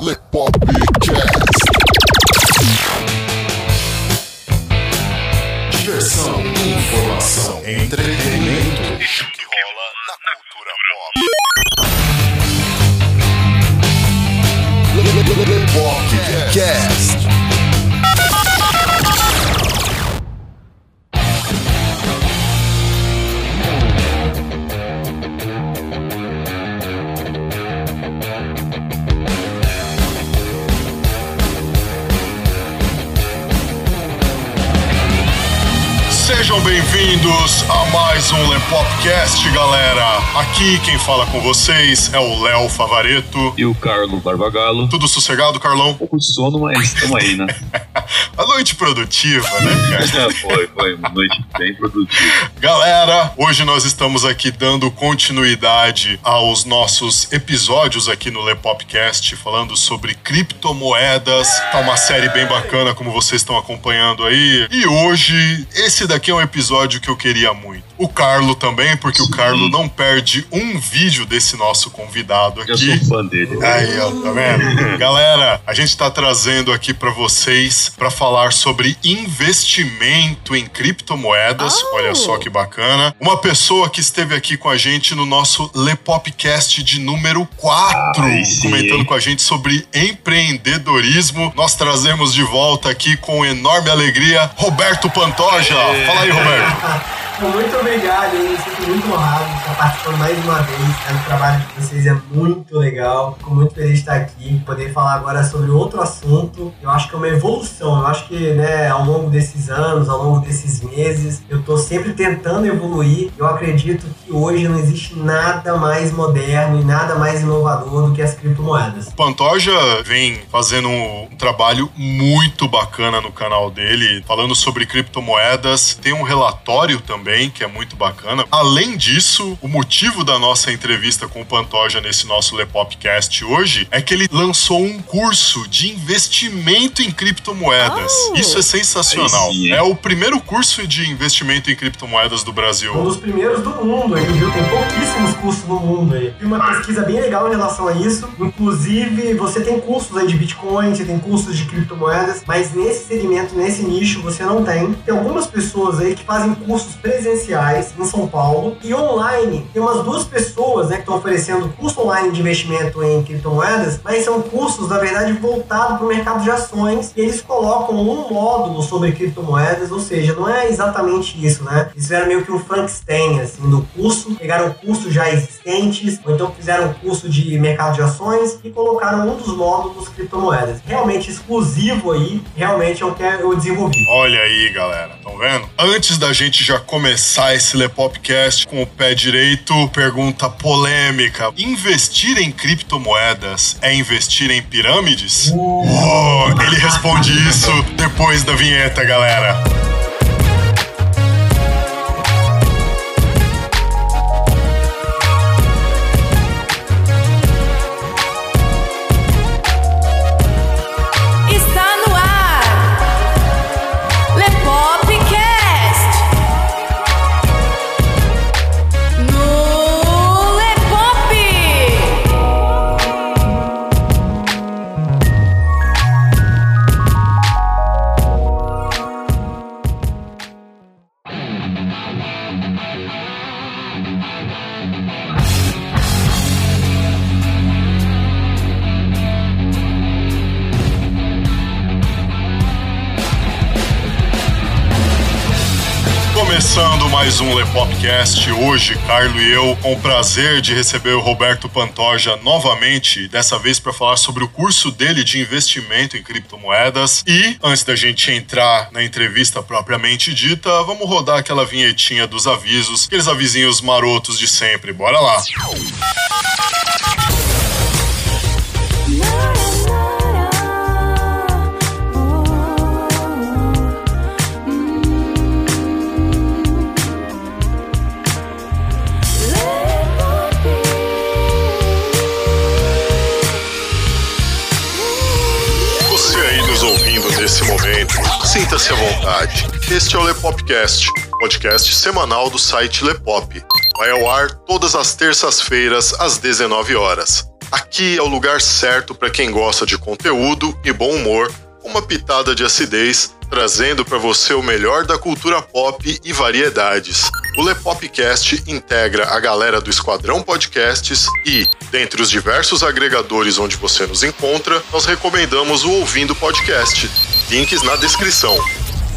Lepopcast. Diversão, informação, entretenimento. Mais um Lepopcast, galera. Aqui quem fala com vocês é o Léo Favareto. E o Carlo Barbagalo. Tudo sossegado, Carlão? Um pouco de sono, mas estamos aí, né? noite produtiva, né, cara? foi, foi. Uma noite bem produtiva. Galera, hoje nós estamos aqui dando continuidade aos nossos episódios aqui no Lepopcast, falando sobre criptomoedas. Tá uma série bem bacana, como vocês estão acompanhando aí. E hoje, esse daqui é um episódio que eu queria muito. O Carlo também, porque Sim. o Carlo não perde um vídeo desse nosso convidado aqui. Eu sou fã dele. Aí, ó, tá vendo? Galera, a gente tá trazendo aqui para vocês para falar sobre investimento em criptomoedas. Oh. Olha só que bacana. Uma pessoa que esteve aqui com a gente no nosso Lepopcast de número 4, Ai, comentando com a gente sobre empreendedorismo. Nós trazemos de volta aqui com enorme alegria Roberto Pantoja. É. Fala aí, Roberto. Muito obrigado, eu fico muito honrado de estar participando mais uma vez. Né? O trabalho de vocês é muito legal. Fico muito feliz de estar aqui, poder falar agora sobre outro assunto. Eu acho que é uma evolução. Eu acho que né, ao longo desses anos, ao longo desses meses, eu estou sempre tentando evoluir. Eu acredito que hoje não existe nada mais moderno e nada mais inovador do que as criptomoedas. O Pantoja vem fazendo um trabalho muito bacana no canal dele, falando sobre criptomoedas. Tem um relatório também também, que é muito bacana. Além disso, o motivo da nossa entrevista com o Pantoja nesse nosso Lepopcast hoje é que ele lançou um curso de investimento em criptomoedas. Oh. Isso é sensacional. Sim, é. o primeiro curso de investimento em criptomoedas do Brasil. Um dos primeiros do mundo aí, viu? Tem pouquíssimos cursos no mundo aí. Tem uma pesquisa bem legal em relação a isso. Inclusive, você tem cursos aí de Bitcoin, você tem cursos de criptomoedas, mas nesse segmento, nesse nicho, você não tem. Tem algumas pessoas aí que fazem cursos presenciais presenciais em São Paulo e online tem umas duas pessoas né, que estão oferecendo curso online de investimento em criptomoedas, mas são cursos, na verdade, voltados para o mercado de ações e eles colocam um módulo sobre criptomoedas, ou seja, não é exatamente isso, né? Eles fizeram meio que um Frankenstein, assim, do curso, pegaram cursos já existentes, ou então fizeram curso de mercado de ações e colocaram um dos módulos criptomoedas. Realmente exclusivo aí, realmente é o que eu desenvolvi. Olha aí, galera, estão vendo? Antes da gente já começar começar esse Lepopcast com o pé direito, pergunta polêmica. Investir em criptomoedas é investir em pirâmides? Uh. Oh, ele responde isso depois da vinheta, galera. Mais um Lepopcast, hoje, Carlo e eu, com o prazer de receber o Roberto Pantoja novamente, dessa vez para falar sobre o curso dele de investimento em criptomoedas. E, antes da gente entrar na entrevista propriamente dita, vamos rodar aquela vinhetinha dos avisos, aqueles avisinhos marotos de sempre. Bora lá! Música sinta-se à vontade. Este é o Lepopcast, podcast semanal do site Lepop. Vai ao ar todas as terças-feiras às 19 horas. Aqui é o lugar certo para quem gosta de conteúdo e bom humor, uma pitada de acidez, trazendo para você o melhor da cultura pop e variedades. O Lepopcast integra a galera do Esquadrão Podcasts e, dentre os diversos agregadores onde você nos encontra, nós recomendamos o Ouvindo Podcast. Links na descrição.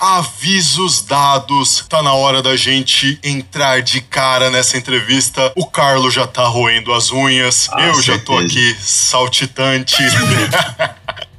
Avisos dados. Tá na hora da gente entrar de cara nessa entrevista. O Carlos já tá roendo as unhas. Ah, Eu já certeza. tô aqui saltitante.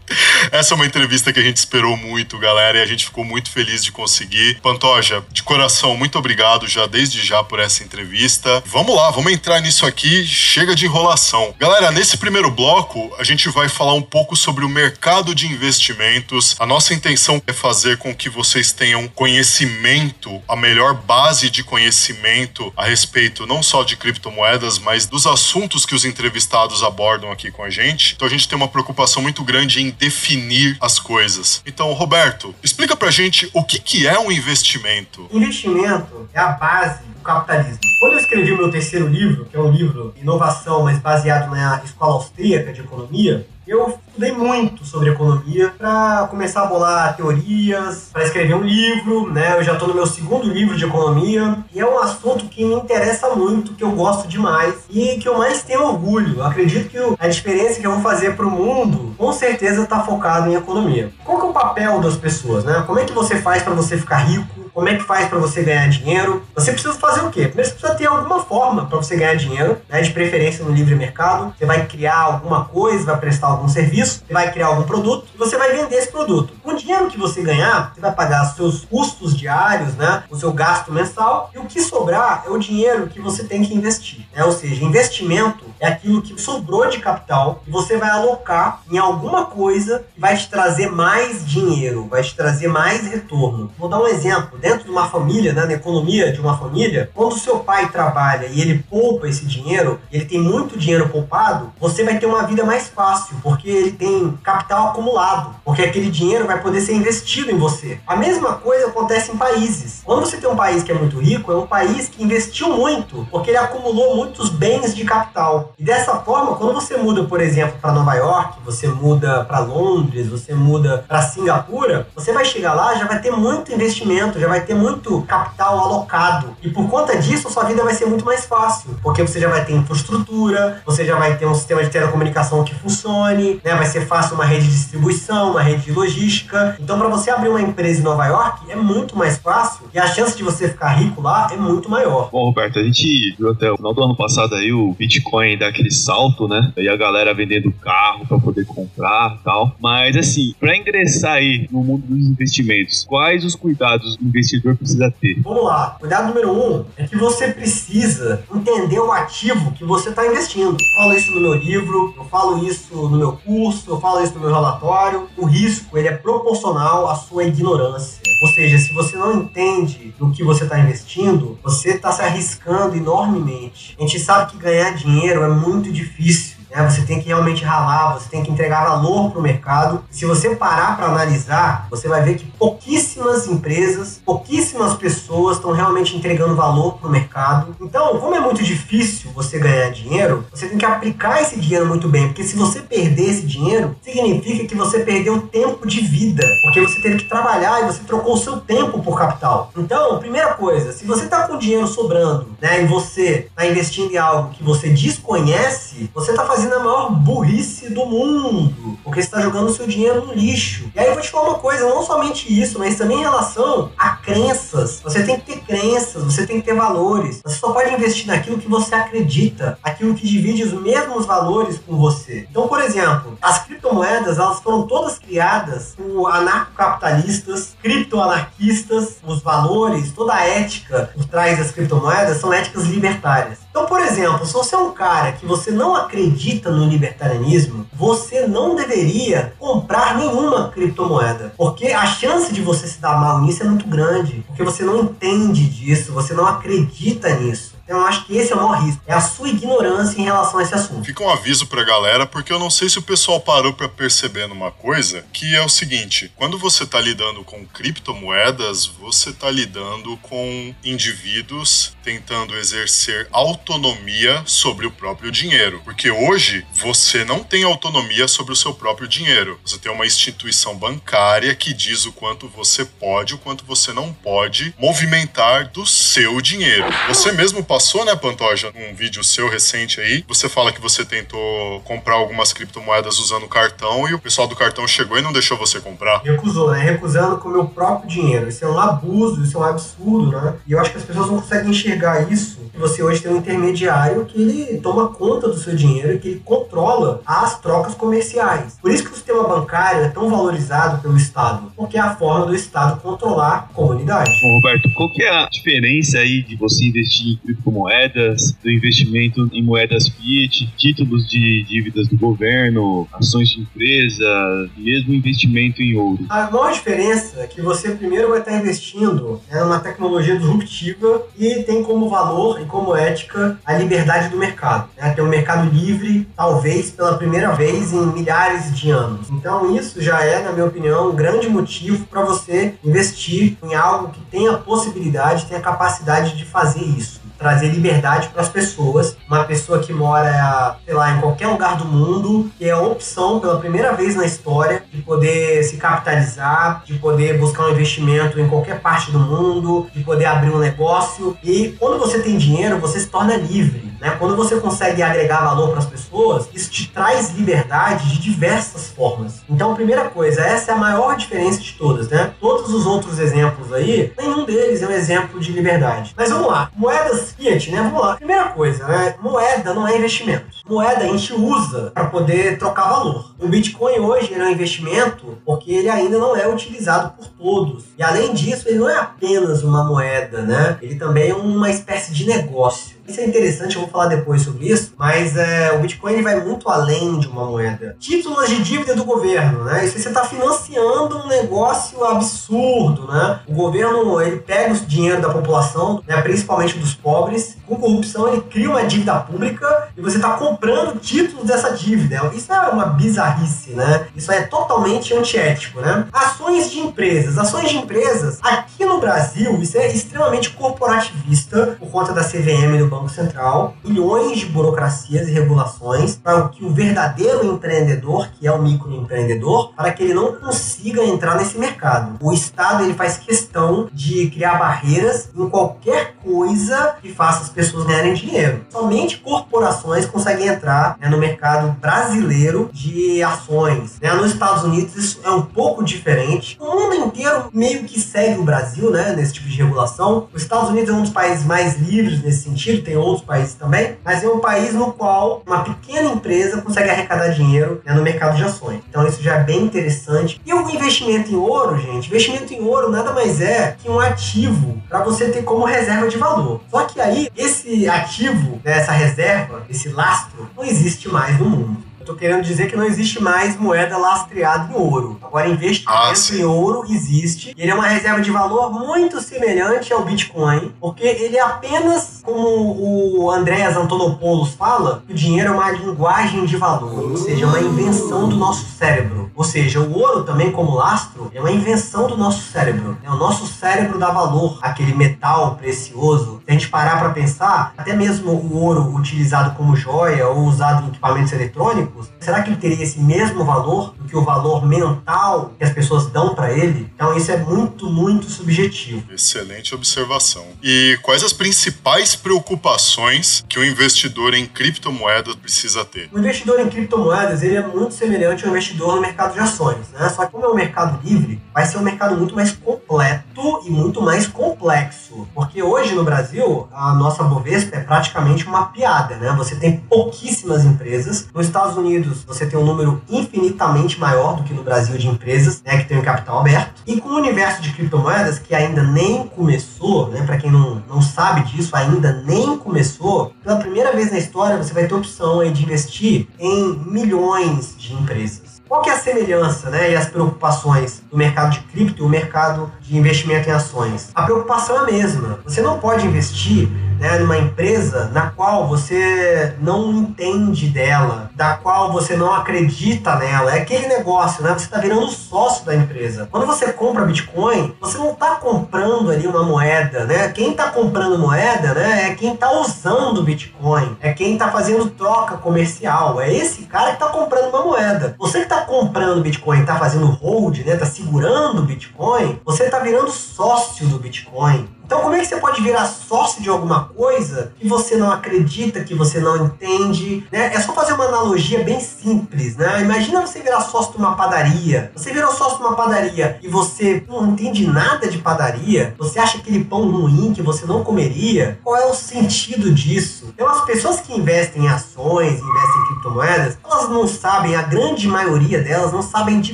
Essa é uma entrevista que a gente esperou muito, galera, e a gente ficou muito feliz de conseguir. Pantoja, de coração, muito obrigado já desde já por essa entrevista. Vamos lá, vamos entrar nisso aqui. Chega de enrolação. Galera, nesse primeiro bloco, a gente vai falar um pouco sobre o mercado de investimentos. A nossa intenção é fazer com que vocês tenham conhecimento, a melhor base de conhecimento a respeito não só de criptomoedas, mas dos assuntos que os entrevistados abordam aqui com a gente. Então a gente tem uma preocupação muito grande em definir as coisas. Então, Roberto, explica pra gente o que, que é um investimento. Investimento é a base do capitalismo. Quando eu escrevi o meu terceiro livro, que é um livro inovação, mas baseado na escola austríaca de economia, eu estudei muito sobre economia para começar a bolar teorias, para escrever um livro, né? Eu já estou no meu segundo livro de economia e é um assunto que me interessa muito, que eu gosto demais e que eu mais tenho orgulho. Eu acredito que a diferença que eu vou fazer para o mundo, com certeza está focado em economia. Qual que é o papel das pessoas, né? Como é que você faz para você ficar rico? Como é que faz para você ganhar dinheiro? Você precisa fazer o quê? Primeiro você precisa ter alguma forma para você ganhar dinheiro, né? De preferência no livre mercado. Você vai criar alguma coisa, vai prestar algum serviço, você vai criar algum produto e você vai vender esse produto. Com o dinheiro que você ganhar, você vai pagar os seus custos diários, né? O seu gasto mensal e o que sobrar é o dinheiro que você tem que investir, né? Ou seja, investimento é aquilo que sobrou de capital e você vai alocar em alguma coisa que vai te trazer mais dinheiro, vai te trazer mais retorno. Vou dar um exemplo. Dentro de uma família, né, na economia de uma família, quando o seu pai trabalha e ele poupa esse dinheiro, ele tem muito dinheiro poupado, você vai ter uma vida mais fácil, porque ele tem capital acumulado, porque aquele dinheiro vai poder ser investido em você. A mesma coisa acontece em países. Quando você tem um país que é muito rico, é um país que investiu muito, porque ele acumulou muitos bens de capital. E dessa forma, quando você muda, por exemplo, para Nova York, você muda para Londres, você muda para Singapura, você vai chegar lá, já vai ter muito investimento, já vai ter muito capital alocado. E por conta disso, sua vida vai ser muito mais fácil, porque você já vai ter infraestrutura, você já vai ter um sistema de telecomunicação que funcione, né? Vai ser fácil uma rede de distribuição, uma rede de logística. Então, para você abrir uma empresa em Nova York, é muito mais fácil e a chance de você ficar rico lá é muito maior. Bom, Roberto, a gente viu até o final do ano passado aí o Bitcoin dar aquele salto, né? E a galera vendendo carro pra poder comprar tal. Mas assim, pra ingressar aí no mundo dos investimentos, quais os cuidados o investidor precisa ter? Vamos lá. Cuidado número um é que você precisa entender o ativo que você está investindo. Eu falo isso no meu livro, eu falo isso no meu curso, eu falo isso no meu relatório. O risco ele é proporcional à sua ignorância. Ou seja, se você não entende no que você está investindo, você está se arriscando enormemente. A gente sabe que ganhar dinheiro é muito difícil. Né? Você tem que realmente ralar, você tem que entregar valor para o mercado. Se você parar para analisar, você vai ver que pouquíssimas empresas, pouquíssimas pessoas estão realmente entregando valor para o mercado. Então, como é muito difícil você ganhar dinheiro, você tem que aplicar esse dinheiro muito bem, porque se você perder esse dinheiro, significa que você perdeu tempo de vida, porque você teve que trabalhar e você trocou o seu tempo por capital. Então, primeira coisa, se você está com dinheiro sobrando, né, e você está investindo em algo que você desconhece, você está fazendo a maior burrice do mundo, porque está jogando seu dinheiro no lixo. E aí eu vou te falar uma coisa, não somente isso, mas também em relação a crenças. Você tem que ter crenças, você tem que ter valores. Você só pode investir naquilo que você acredita, aquilo que divide os mesmos valores com você. Então, por exemplo, as criptomoedas, elas foram todas criadas por anarcocapitalistas, criptoanarquistas, os valores, toda a ética por trás das criptomoedas são éticas libertárias. Então, por exemplo, se você é um cara que você não acredita acredita no libertarianismo, você não deveria comprar nenhuma criptomoeda, porque a chance de você se dar mal nisso é muito grande, porque você não entende disso, você não acredita nisso. Então, eu acho que esse é o maior risco. É a sua ignorância em relação a esse assunto. Fica um aviso pra galera, porque eu não sei se o pessoal parou para perceber numa coisa, que é o seguinte: quando você tá lidando com criptomoedas, você tá lidando com indivíduos tentando exercer autonomia sobre o próprio dinheiro. Porque hoje você não tem autonomia sobre o seu próprio dinheiro. Você tem uma instituição bancária que diz o quanto você pode, o quanto você não pode movimentar do seu dinheiro. Você mesmo passou passou, né, Pantoja, um vídeo seu recente aí, você fala que você tentou comprar algumas criptomoedas usando cartão e o pessoal do cartão chegou e não deixou você comprar. Recusou, né? Recusando com o meu próprio dinheiro. Isso é um abuso, isso é um absurdo, né? E eu acho que as pessoas não conseguem enxergar isso. Que você hoje tem um intermediário que ele toma conta do seu dinheiro e que ele controla as trocas comerciais. Por isso que o sistema bancário é tão valorizado pelo Estado, porque é a forma do Estado controlar a comunidade. Bom, Roberto, qual que é a diferença aí de você investir em criptomoedas criptomoedas, do investimento em moedas fiat, títulos de dívidas do governo, ações de empresa, mesmo investimento em ouro. A maior diferença é que você primeiro vai estar investindo em uma tecnologia disruptiva e tem como valor e como ética a liberdade do mercado. Né? Ter um mercado livre, talvez pela primeira vez em milhares de anos. Então isso já é, na minha opinião, um grande motivo para você investir em algo que tenha a possibilidade, tenha a capacidade de fazer isso trazer liberdade para as pessoas. Uma pessoa que mora, sei lá, em qualquer lugar do mundo, que é a opção pela primeira vez na história de poder se capitalizar, de poder buscar um investimento em qualquer parte do mundo, de poder abrir um negócio. E quando você tem dinheiro, você se torna livre. Né? Quando você consegue agregar valor para as pessoas, isso te traz liberdade de diversas formas. Então, primeira coisa, essa é a maior diferença de todas, né? Todos os outros exemplos aí, nenhum deles é um exemplo de liberdade. Mas vamos lá, moedas fiat, né? Vamos lá. Primeira coisa, né? Moeda não é investimento. Moeda a gente usa para poder trocar valor. O Bitcoin hoje é um investimento porque ele ainda não é utilizado por todos. E além disso, ele não é apenas uma moeda, né? Ele também é uma espécie de negócio. Isso é interessante, eu vou falar depois sobre isso, mas é, o Bitcoin ele vai muito além de uma moeda. Títulos de dívida do governo, né? Isso você está financiando um negócio absurdo, né? O governo ele pega o dinheiro da população, né, principalmente dos pobres, com corrupção ele cria uma dívida pública e você está comprando títulos dessa dívida. Isso é uma bizarrice, né? Isso é totalmente antiético, né? Ações de empresas, ações de empresas aqui no Brasil isso é extremamente corporativista por conta da CVM do Banco Banco Central, milhões de burocracias e regulações para que o verdadeiro empreendedor, que é o microempreendedor, para que ele não consiga entrar nesse mercado. O Estado ele faz questão de criar barreiras em qualquer coisa que faça as pessoas ganharem dinheiro. Somente corporações conseguem entrar né, no mercado brasileiro de ações. Né? Nos Estados Unidos isso é um pouco diferente. O mundo inteiro meio que segue o Brasil né, nesse tipo de regulação. Os Estados Unidos é um dos países mais livres nesse sentido, tem outros países também, mas é um país no qual uma pequena empresa consegue arrecadar dinheiro né, no mercado de ações. Então isso já é bem interessante. E o investimento em ouro, gente, investimento em ouro nada mais é que um ativo para você ter como reserva de valor. Só que aí esse ativo, né, essa reserva, esse lastro, não existe mais no mundo. Estou querendo dizer que não existe mais moeda lastreada em ouro. Agora, investimento ah, em ouro existe. Ele é uma reserva de valor muito semelhante ao Bitcoin, porque ele é apenas, como o Andreas Antonopoulos fala, o dinheiro é uma linguagem de valor, ou seja, é uma invenção do nosso cérebro. Ou seja, o ouro também como lastro é uma invenção do nosso cérebro. É o nosso cérebro dá valor àquele metal precioso. Se a gente parar para pensar, até mesmo o ouro utilizado como joia ou usado em equipamentos eletrônicos será que ele teria esse mesmo valor do que o valor mental que as pessoas dão para ele? Então isso é muito, muito subjetivo. Excelente observação. E quais as principais preocupações que o investidor em criptomoedas precisa ter? O investidor em criptomoedas ele é muito semelhante ao investidor no mercado mercado de ações, né? Só que como é um mercado livre, vai ser um mercado muito mais completo e muito mais complexo. Porque hoje no Brasil, a nossa Bovespa é praticamente uma piada, né? Você tem pouquíssimas empresas. Nos Estados Unidos, você tem um número infinitamente maior do que no Brasil de empresas, né, que tem o capital aberto. E com o universo de criptomoedas, que ainda nem começou, né, para quem não, não sabe disso, ainda nem começou, pela primeira vez na história você vai ter opção aí de investir em milhões de empresas. Qual que é a semelhança né, e as preocupações do mercado de cripto e o mercado de investimento em ações? A preocupação é a mesma. Você não pode investir né, numa empresa na qual você não entende dela, da qual você não acredita nela. É aquele negócio, né? Você está virando sócio da empresa. Quando você compra Bitcoin, você não está comprando ali uma moeda, né? Quem está comprando moeda, né, é quem está usando Bitcoin, é quem está fazendo troca comercial. É esse cara que está comprando uma moeda. Você que está comprando Bitcoin, está fazendo hold, né, está segurando Bitcoin, você está virando sócio do Bitcoin. Então, como é que você pode virar sócio de alguma coisa que você não acredita, que você não entende? Né? É só fazer uma analogia bem simples, né? Imagina você virar sócio de uma padaria. Você virou sócio de uma padaria e você não entende nada de padaria. Você acha aquele pão ruim que você não comeria? Qual é o sentido disso? Então, as pessoas que investem em ações, investem em criptomoedas, elas não sabem, a grande maioria delas não sabem de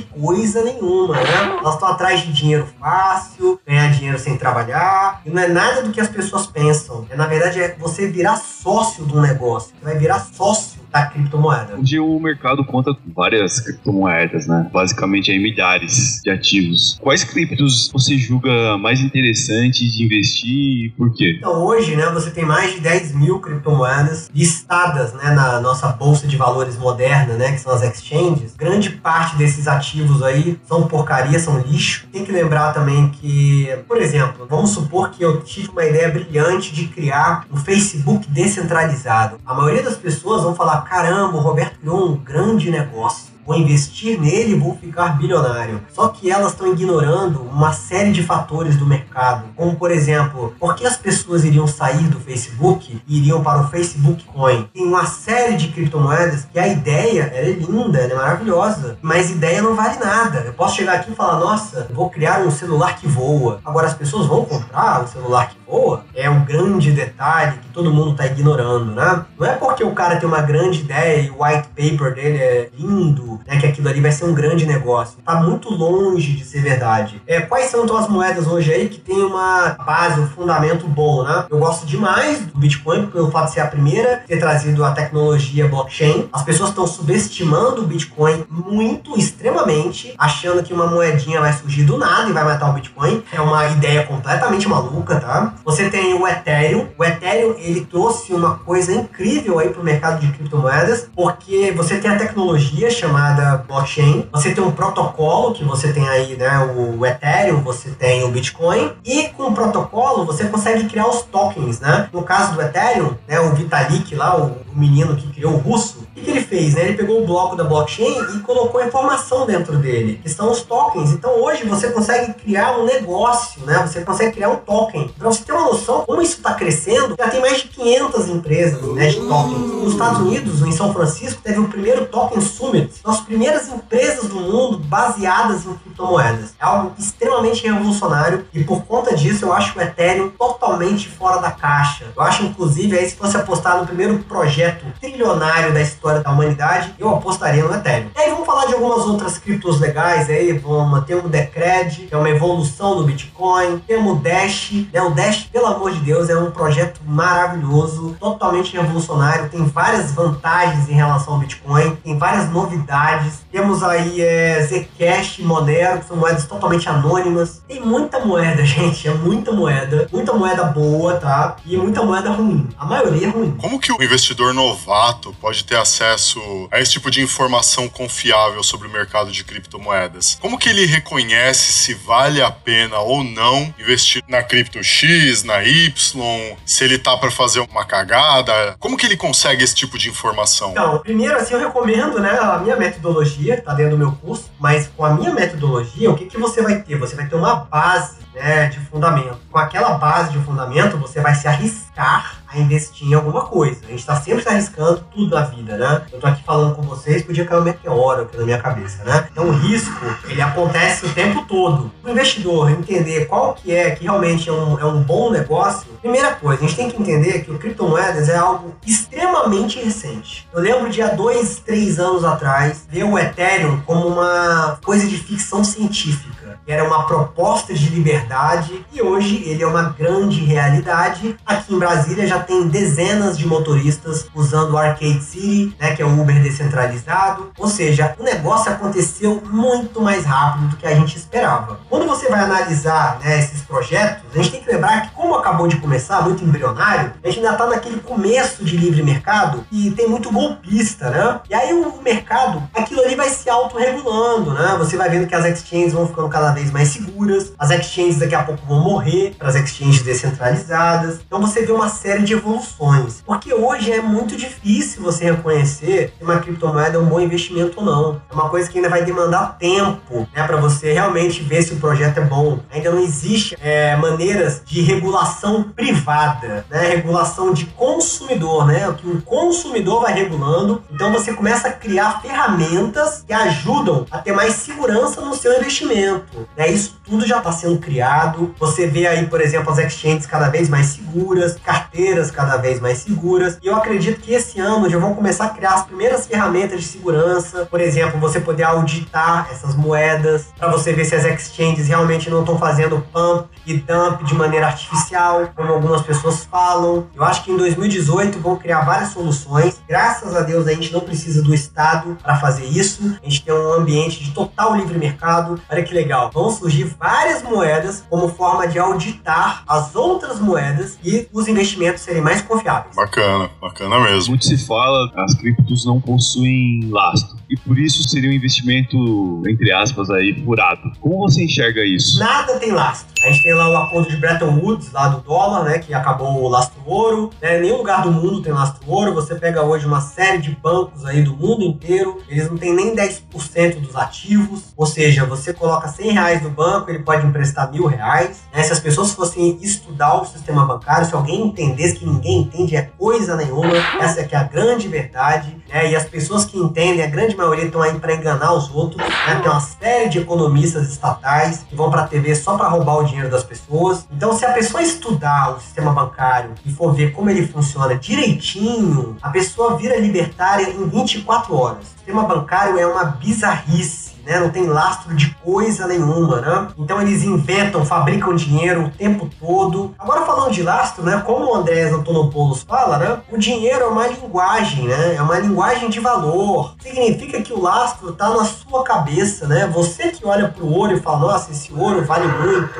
coisa nenhuma, né? Elas estão atrás de dinheiro fácil, ganhar dinheiro sem trabalhar e não é nada do que as pessoas pensam. É, na verdade, é você virar sócio de um negócio. Você vai virar sócio da criptomoeda. Hoje o mercado conta com várias criptomoedas, né? Basicamente aí milhares de ativos. Quais criptos você julga mais interessantes de investir e por quê? Então hoje, né, você tem mais de 10 mil criptomoedas listadas, né, na nossa bolsa de valores moderna, né, que são as exchanges. Grande parte desses ativos aí são porcaria, são lixo. Tem que lembrar também que, por exemplo, vamos supor que eu tive uma ideia brilhante de criar um Facebook descentralizado. A maioria das pessoas vão falar caramba, o Roberto criou um grande negócio vou investir nele e vou ficar bilionário. Só que elas estão ignorando uma série de fatores do mercado, como por exemplo, por que as pessoas iriam sair do Facebook e iriam para o Facebook Coin? Tem uma série de criptomoedas que a ideia é linda, é maravilhosa, mas ideia não vale nada. Eu posso chegar aqui e falar, nossa, vou criar um celular que voa. Agora as pessoas vão comprar um celular que voa? É um grande detalhe que todo mundo está ignorando, né? Não é porque o cara tem uma grande ideia e o white paper dele é lindo, né, que aquilo ali vai ser um grande negócio. Está muito longe de ser verdade. É, quais são então as moedas hoje aí que tem uma base, um fundamento bom, né? Eu gosto demais do Bitcoin pelo fato de ser a primeira ter trazido a tecnologia blockchain. As pessoas estão subestimando o Bitcoin muito, extremamente, achando que uma moedinha vai surgir do nada e vai matar o Bitcoin. É uma ideia completamente maluca, tá? Você tem o Ethereum. O Ethereum, ele trouxe uma coisa incrível aí pro mercado de criptomoedas, porque você tem a tecnologia chamada blockchain. Você tem um protocolo que você tem aí, né, o Ethereum, você tem o Bitcoin e com o protocolo você consegue criar os tokens, né? No caso do Ethereum, né, o Vitalik lá, o, o menino que criou o russo, o que, ele fez? Né? Ele pegou o bloco da blockchain e colocou informação dentro dele, que são os tokens. Então hoje você consegue criar um negócio, né? Você consegue criar um token. Para você ter uma noção como isso está crescendo, já tem mais de 500 empresas né, de tokens. Nos Estados Unidos, em São Francisco, teve o primeiro Token Summit. As primeiras empresas do mundo baseadas em criptomoedas. É algo extremamente revolucionário e por conta disso eu acho o Ethereum totalmente fora da caixa. Eu acho, inclusive, aí se fosse apostar no primeiro projeto trilionário da história da humanidade, eu apostaria no Ethereum. E aí vamos falar de algumas outras criptos legais aí, vamos, temos o Decred, que é uma evolução do Bitcoin, temos o Dash, né? O Dash, pelo amor de Deus, é um projeto maravilhoso, totalmente revolucionário, tem várias vantagens em relação ao Bitcoin, tem várias novidades. Temos aí é, Zcash Monero, que são moedas totalmente anônimas. Tem muita moeda, gente, é muita moeda, muita moeda boa, tá? E muita moeda ruim. A maioria é ruim. Como que o investidor novato pode ter acesso a esse tipo de informação confiável sobre o mercado de criptomoedas? Como que ele reconhece se vale a pena ou não investir na cripto X, na Y, se ele tá para fazer uma cagada? Como que ele consegue esse tipo de informação? Então, primeiro assim eu recomendo, né, a minha metodologia, tá dentro do meu curso, mas com a minha metodologia, o que que você vai ter? Você vai ter uma base né, de fundamento. Com aquela base de fundamento, você vai se arriscar investir em alguma coisa. A gente está sempre se arriscando tudo na vida, né? Eu tô aqui falando com vocês, podia cair um meteoro aqui na minha cabeça, né? Então o risco, ele acontece o tempo todo. O investidor entender qual que é, que realmente é um, é um bom negócio, primeira coisa, a gente tem que entender que o criptomoedas é algo extremamente recente. Eu lembro de há dois, três anos atrás, ver o Ethereum como uma coisa de ficção científica era uma proposta de liberdade e hoje ele é uma grande realidade. Aqui em Brasília já tem dezenas de motoristas usando o Arcade City, né, que é o Uber descentralizado. Ou seja, o negócio aconteceu muito mais rápido do que a gente esperava. Quando você vai analisar né, esses projetos, a gente tem que lembrar que como acabou de começar, muito embrionário, a gente ainda está naquele começo de livre mercado e tem muito golpista, né? E aí o mercado, aquilo ali vai se autorregulando, né? Você vai vendo que as exchanges vão ficando cada vez mais seguras. As exchanges daqui a pouco vão morrer para as exchanges descentralizadas. Então você vê uma série de evoluções. Porque hoje é muito difícil você reconhecer se uma criptomoeda é um bom investimento ou não. É uma coisa que ainda vai demandar tempo né, para você realmente ver se o projeto é bom. Ainda não existe é, maneiras de regulação privada, né, regulação de consumidor, né, que o consumidor vai regulando. Então você começa a criar ferramentas que ajudam a ter mais segurança no seu investimento. Né? Isso tudo já está sendo criado. Você vê aí, por exemplo, as exchanges cada vez mais seguras, carteiras cada vez mais seguras. E eu acredito que esse ano já vão começar a criar as primeiras ferramentas de segurança. Por exemplo, você poder auditar essas moedas para você ver se as exchanges realmente não estão fazendo pump e dump de maneira artificial, como algumas pessoas falam. Eu acho que em 2018 vão criar várias soluções. Graças a Deus a gente não precisa do Estado para fazer isso. A gente tem um ambiente de total livre mercado. Olha que legal vão surgir várias moedas como forma de auditar as outras moedas e os investimentos serem mais confiáveis. Bacana, bacana mesmo. Muito se fala, as criptos não possuem lastro e por isso seria um investimento, entre aspas, aí, furado. Como você enxerga isso? Nada tem lastro. A gente tem lá o acordo de Bretton Woods, lá do dólar, né, que acabou o lastro ouro. Né, nenhum lugar do mundo tem lastro ouro. Você pega hoje uma série de bancos aí do mundo inteiro, eles não têm nem 10% dos ativos. Ou seja, você coloca 100 reais no banco, ele pode emprestar mil reais. Né? Se as pessoas fossem estudar o sistema bancário, se alguém entendesse que ninguém entende, é coisa nenhuma. Essa é que é a grande verdade. Né? E as pessoas que entendem, a grande maioria estão aí para enganar os outros. Né? Tem uma série de economistas estatais que vão para a TV só para roubar o dinheiro das pessoas. Então, se a pessoa estudar o sistema bancário e for ver como ele funciona direitinho, a pessoa vira libertária em 24 horas. Sistema bancário é uma bizarrice né? Não tem lastro de coisa nenhuma, né? Então eles inventam, fabricam dinheiro o tempo todo. Agora falando de lastro, né? Como o Andrés Antonopoulos fala, né? O dinheiro é uma linguagem, né? É uma linguagem de valor. Significa que o lastro está na sua cabeça, né? Você que olha pro ouro e fala, nossa, esse ouro vale muito,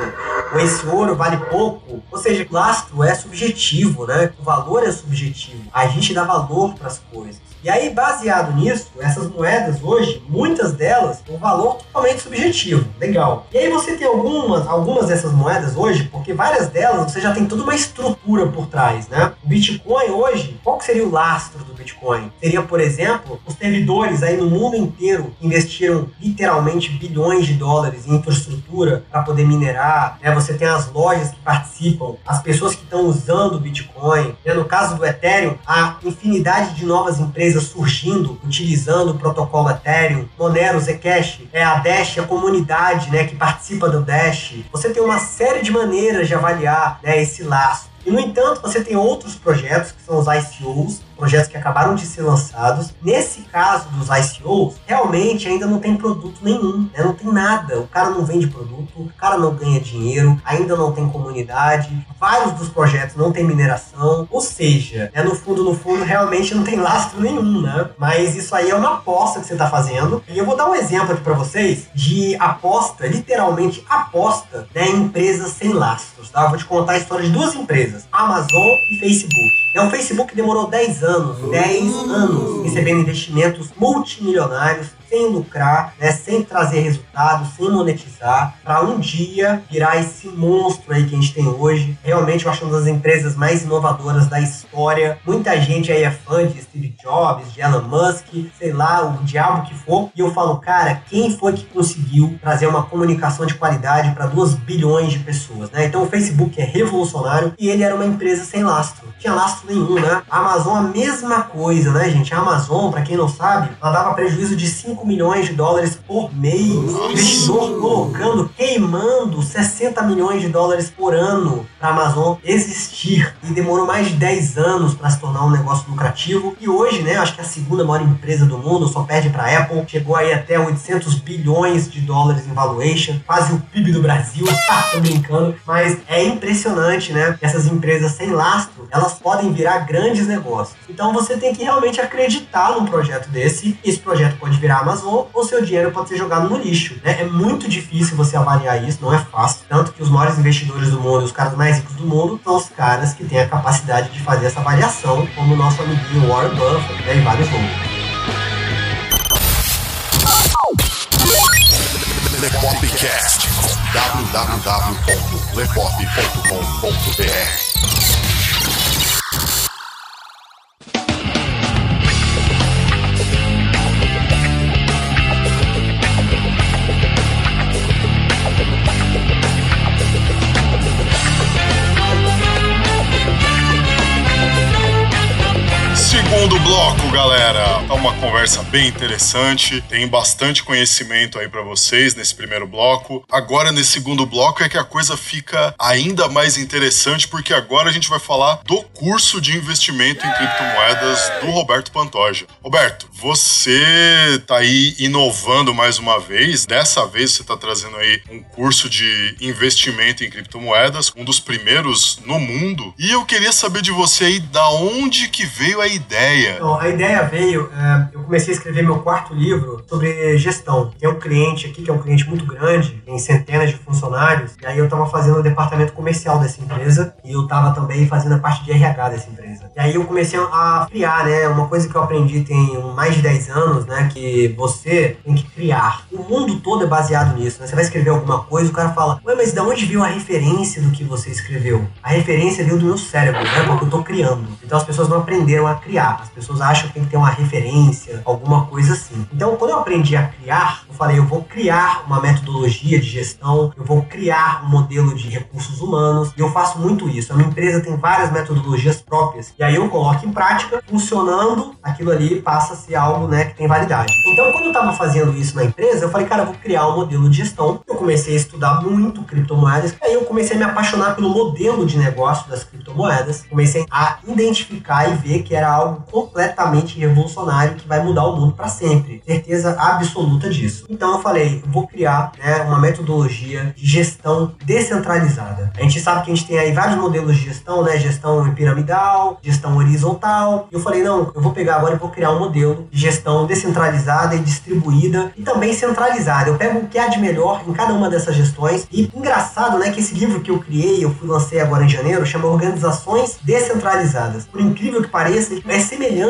ou esse ouro vale pouco. Ou seja, lastro é subjetivo, né? O valor é subjetivo. A gente dá valor para as coisas. E aí, baseado nisso, essas moedas hoje, muitas delas, um valor totalmente subjetivo. Legal. E aí você tem algumas, algumas dessas moedas hoje, porque várias delas você já tem toda uma estrutura por trás, né? O Bitcoin hoje, qual seria o lastro do Bitcoin? Seria, por exemplo, os servidores aí no mundo inteiro investiram literalmente bilhões de dólares em infraestrutura para poder minerar, né? Você tem as lojas que participam, as pessoas que estão usando o Bitcoin. Né? No caso do Ethereum, a infinidade de novas empresas surgindo, utilizando o protocolo Ethereum, Monero, Zcash, é a Dash, a comunidade né, que participa do Dash. Você tem uma série de maneiras de avaliar né, esse laço. E, no entanto, você tem outros projetos, que são os ICOs, projetos que acabaram de ser lançados. Nesse caso dos ICOs, realmente ainda não tem produto nenhum, né? não tem nada. O cara não vende produto, o cara não ganha dinheiro, ainda não tem comunidade, vários dos projetos não tem mineração, ou seja, né, no fundo, no fundo, realmente não tem lastro nenhum, né? Mas isso aí é uma aposta que você está fazendo. E eu vou dar um exemplo aqui para vocês de aposta, literalmente aposta, né, em empresas sem lastros, tá? Eu vou te contar a história de duas empresas, Amazon e Facebook. É, o Facebook demorou 10 anos, 10 anos recebendo investimentos multimilionários sem lucrar, né, sem trazer resultados, sem monetizar, para um dia virar esse monstro aí que a gente tem hoje. Realmente eu acho uma das empresas mais inovadoras da história. Muita gente aí é fã de Steve Jobs, de Elon Musk, sei lá, o diabo que for. E eu falo, cara, quem foi que conseguiu trazer uma comunicação de qualidade para 2 bilhões de pessoas, né? Então o Facebook é revolucionário e ele era uma empresa sem lastro. Tinha lastro nenhum, né? A Amazon a mesma coisa, né, gente? A Amazon, para quem não sabe, ela dava prejuízo de 5 milhões de dólares por mês. O investidor colocando, queimando 60 milhões de dólares por ano para a Amazon existir. E demorou mais de 10 anos para se tornar um negócio lucrativo. E hoje, né, acho que é a segunda maior empresa do mundo, só perde para Apple. Chegou aí até 800 bilhões de dólares em valuation, quase o PIB do Brasil. Tá, tô brincando. Mas é impressionante, né? Essas empresas sem lastro, elas podem virar grandes negócios. Então você tem que realmente acreditar num projeto desse. Esse projeto pode virar Amazon ou seu dinheiro pode ser jogado no lixo. Né? É muito difícil você avaliar isso, não é fácil. Tanto que os maiores investidores do mundo, os caras mais ricos do mundo, são os caras que têm a capacidade de fazer essa avaliação, como o nosso amiguinho Warren Buffett né? e vários outros. Lepopcast www.lepop.com.br bloco, galera. Tá uma conversa bem interessante. Tem bastante conhecimento aí para vocês nesse primeiro bloco. Agora, nesse segundo bloco, é que a coisa fica ainda mais interessante, porque agora a gente vai falar do curso de investimento em criptomoedas do Roberto Pantoja. Roberto, você tá aí inovando mais uma vez. Dessa vez você tá trazendo aí um curso de investimento em criptomoedas, um dos primeiros no mundo. E eu queria saber de você aí da onde que veio a ideia? Então, a ideia veio, é, eu comecei a escrever meu quarto livro sobre gestão. Tem um cliente aqui que é um cliente muito grande, tem centenas de funcionários, e aí eu estava fazendo o departamento comercial dessa empresa e eu estava também fazendo a parte de RH dessa empresa. E aí eu comecei a criar, né, uma coisa que eu aprendi tem mais de 10 anos, né, que você tem que criar. O mundo todo é baseado nisso, né? Você vai escrever alguma coisa, o cara fala, ué, mas de onde veio a referência do que você escreveu? A referência veio do meu cérebro, né, porque eu estou criando. Então as pessoas não aprenderam a criar, as pessoas acham que tem que ter uma referência, alguma coisa assim. Então, quando eu aprendi a criar, eu falei, eu vou criar uma metodologia de gestão, eu vou criar um modelo de recursos humanos, e eu faço muito isso. A minha empresa tem várias metodologias próprias, e aí eu coloco em prática, funcionando, aquilo ali passa a ser algo, né, que tem validade. Então, quando eu estava fazendo isso na empresa, eu falei, cara, eu vou criar um modelo de gestão. Eu comecei a estudar muito criptomoedas, aí eu comecei a me apaixonar pelo modelo de negócio das criptomoedas, comecei a identificar e ver que era algo completamente revolucionário que vai mudar o mundo para sempre. Certeza absoluta disso. Então eu falei, eu vou criar né, uma metodologia de gestão descentralizada. A gente sabe que a gente tem aí vários modelos de gestão, né? Gestão piramidal, gestão horizontal. Eu falei, não, eu vou pegar agora e vou criar um modelo de gestão descentralizada e distribuída e também centralizada. Eu pego o que há de melhor em cada uma dessas gestões. E engraçado, né, que esse livro que eu criei, eu lancei agora em janeiro, chama Organizações Descentralizadas. Por incrível que pareça, é semelhante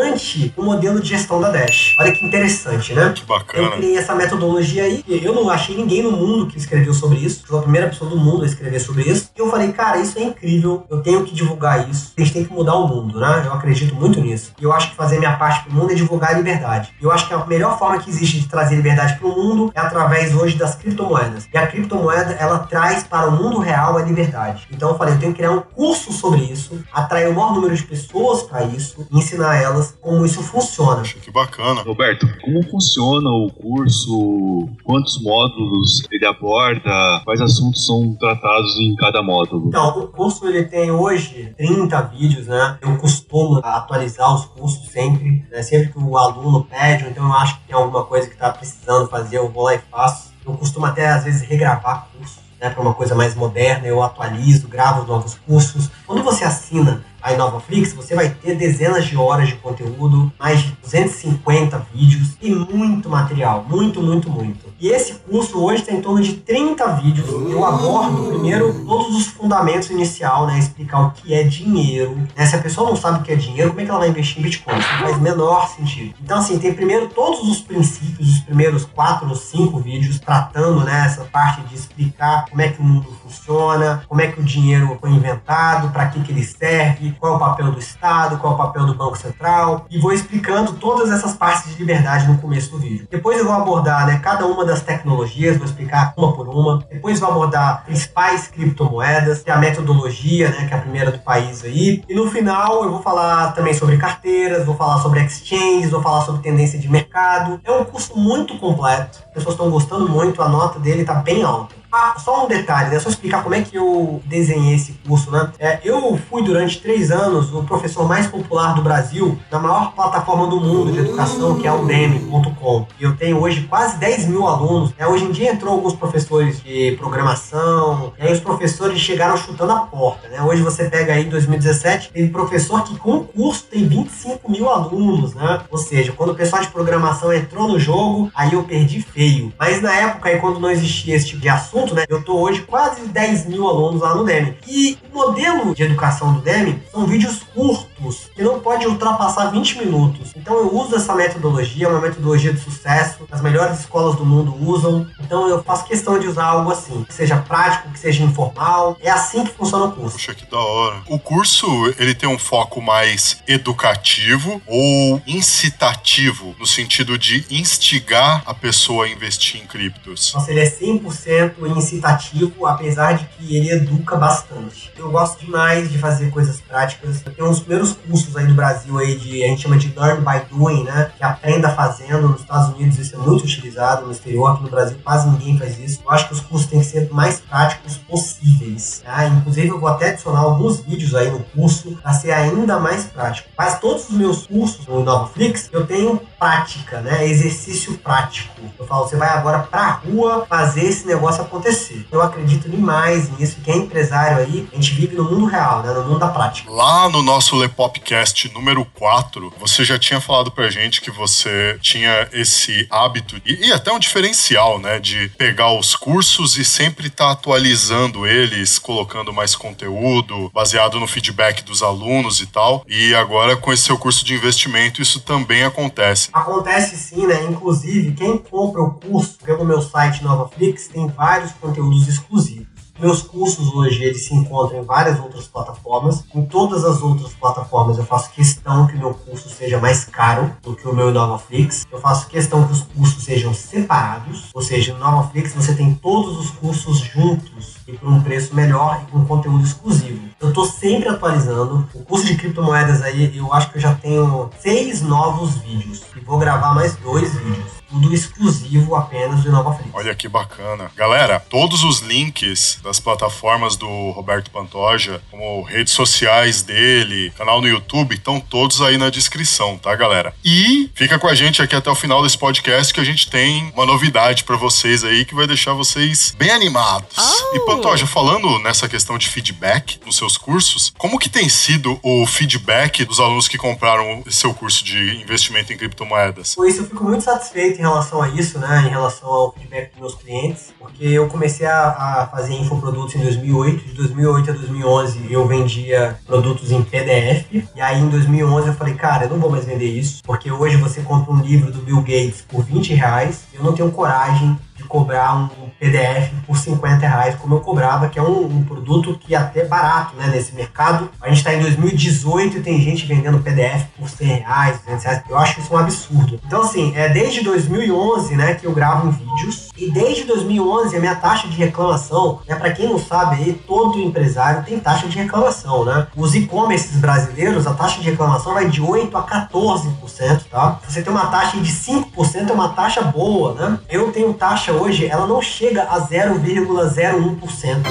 o modelo de gestão da Dash. Olha que interessante, né? Que bacana. Eu criei essa metodologia aí. Eu não achei ninguém no mundo que escreveu sobre isso. Sou a primeira pessoa do mundo a escrever sobre isso. E eu falei, cara, isso é incrível. Eu tenho que divulgar isso. A gente tem que mudar o mundo, né? Eu acredito muito nisso. E eu acho que fazer minha parte pro mundo é divulgar a liberdade. E eu acho que a melhor forma que existe de trazer liberdade pro mundo é através hoje das criptomoedas. E a criptomoeda, ela traz para o mundo real a liberdade. Então eu falei, eu tenho que criar um curso sobre isso, atrair o maior número de pessoas para isso e ensinar como isso funciona. Que bacana. Roberto, como funciona o curso? Quantos módulos ele aborda? Quais assuntos são tratados em cada módulo? Então, o curso ele tem hoje 30 vídeos, né? Eu costumo atualizar os cursos sempre, né? sempre que o aluno pede, ou então eu acho que tem alguma coisa que está precisando fazer, eu vou lá e faço. Eu costumo até às vezes regravar cursos. Né, para uma coisa mais moderna, eu atualizo, gravo novos cursos. Quando você assina a InovaFlix, você vai ter dezenas de horas de conteúdo, mais de 250 vídeos e muito material, muito, muito, muito. E esse curso hoje tem em torno de 30 vídeos. Eu abordo primeiro todos os fundamentos inicial, né, explicar o que é dinheiro. Né? Se a pessoa não sabe o que é dinheiro, como é que ela vai investir em Bitcoin? Isso faz menor sentido. Então, assim, tem primeiro todos os princípios, os primeiros quatro ou cinco vídeos tratando né, essa parte de explicar como é que o mundo funciona, como é que o dinheiro foi inventado, para que, que ele serve, qual é o papel do Estado, qual é o papel do Banco Central, e vou explicando todas essas partes de liberdade no começo do vídeo. Depois eu vou abordar né, cada uma das tecnologias, vou explicar uma por uma. Depois vou abordar principais criptomoedas, a metodologia, né, que é a primeira do país aí. E no final eu vou falar também sobre carteiras, vou falar sobre exchanges, vou falar sobre tendência de mercado. É um curso muito completo, as pessoas estão gostando muito, a nota dele está bem alta. Ah, só um detalhe, né? Só explicar como é que eu desenhei esse curso, né? É, eu fui durante três anos o professor mais popular do Brasil na maior plataforma do mundo de educação, que é a Udemy.com. E eu tenho hoje quase 10 mil alunos. É, hoje em dia entrou alguns professores de programação, e aí os professores chegaram chutando a porta, né? Hoje você pega aí em 2017, tem professor que com o curso tem 25 mil alunos, né? Ou seja, quando o pessoal de programação entrou no jogo, aí eu perdi feio. Mas na época aí, quando não existia esse tipo de assunto, né? Eu tô hoje quase 10 mil alunos lá no DEME. E o modelo de educação do DEME são vídeos curtos, que não pode ultrapassar 20 minutos. Então eu uso essa metodologia, é uma metodologia de sucesso, as melhores escolas do mundo usam. Então eu faço questão de usar algo assim, que seja prático, que seja informal. É assim que funciona o curso. Puxa, que da hora. O curso, ele tem um foco mais educativo ou incitativo, no sentido de instigar a pessoa a investir em criptos? Nossa, ele é 100% incitativo, apesar de que ele educa bastante. Eu gosto demais de fazer coisas práticas. Eu tenho uns primeiros cursos aí no Brasil aí de a gente chama de learn by doing, né? Que aprenda fazendo. Nos Estados Unidos isso é muito utilizado, no exterior, aqui no Brasil quase ninguém faz isso. Eu acho que os cursos têm que ser mais práticos possíveis. Tá? Inclusive eu vou até adicionar alguns vídeos aí no curso para ser ainda mais prático. Mas todos os meus cursos no InovaFlix eu tenho prática, né? Exercício prático. Eu falo, você vai agora pra rua fazer esse negócio acontecer. Eu acredito demais nisso. Quem é empresário aí, a gente vive no mundo real, né? No mundo da prática. Lá no nosso Lepopcast número 4, você já tinha falado pra gente que você tinha esse hábito e, e até um diferencial, né? De pegar os cursos e sempre estar tá atualizando eles, colocando mais conteúdo, baseado no feedback dos alunos e tal. E agora, com esse seu curso de investimento, isso também acontece. Acontece sim, né? Inclusive, quem compra o curso pelo meu site NovaFlix tem vários conteúdos exclusivos. Meus cursos hoje eles se encontram em várias outras plataformas. Em todas as outras plataformas eu faço questão que meu curso seja mais caro do que o meu NovaFlix. Eu faço questão que os cursos sejam separados, ou seja, no NovaFlix você tem todos os cursos juntos e por um preço melhor e com conteúdo exclusivo. Eu estou sempre atualizando. O curso de criptomoedas aí, eu acho que eu já tenho seis novos vídeos e vou gravar mais dois vídeos tudo exclusivo apenas do Nova Flix. Olha que bacana. Galera, todos os links das plataformas do Roberto Pantoja, como redes sociais dele, canal no YouTube, estão todos aí na descrição, tá, galera? E fica com a gente aqui até o final desse podcast que a gente tem uma novidade para vocês aí que vai deixar vocês bem animados. Oh. E Pantoja, falando nessa questão de feedback nos seus cursos, como que tem sido o feedback dos alunos que compraram seu curso de investimento em criptomoedas? Por isso eu fico muito satisfeito em relação a isso, né, em relação ao feedback dos meus clientes, porque eu comecei a, a fazer infoprodutos em 2008, de 2008 a 2011 eu vendia produtos em PDF, e aí em 2011 eu falei, cara, eu não vou mais vender isso, porque hoje você compra um livro do Bill Gates por 20 reais, eu não tenho coragem cobrar um PDF por 50 reais, como eu cobrava, que é um, um produto que é até barato, né, nesse mercado. A gente está em 2018 e tem gente vendendo PDF por 100 reais, 200 reais. Eu acho isso um absurdo. Então, assim, é desde 2011, né, que eu gravo vídeos e desde 2011 a minha taxa de reclamação, né, para quem não sabe aí, todo empresário tem taxa de reclamação, né? Os e-commerces brasileiros, a taxa de reclamação vai de 8 a 14%, tá? Você tem uma taxa de 5% é uma taxa boa, né? Eu tenho taxa hoje, ela não chega a 0,01%.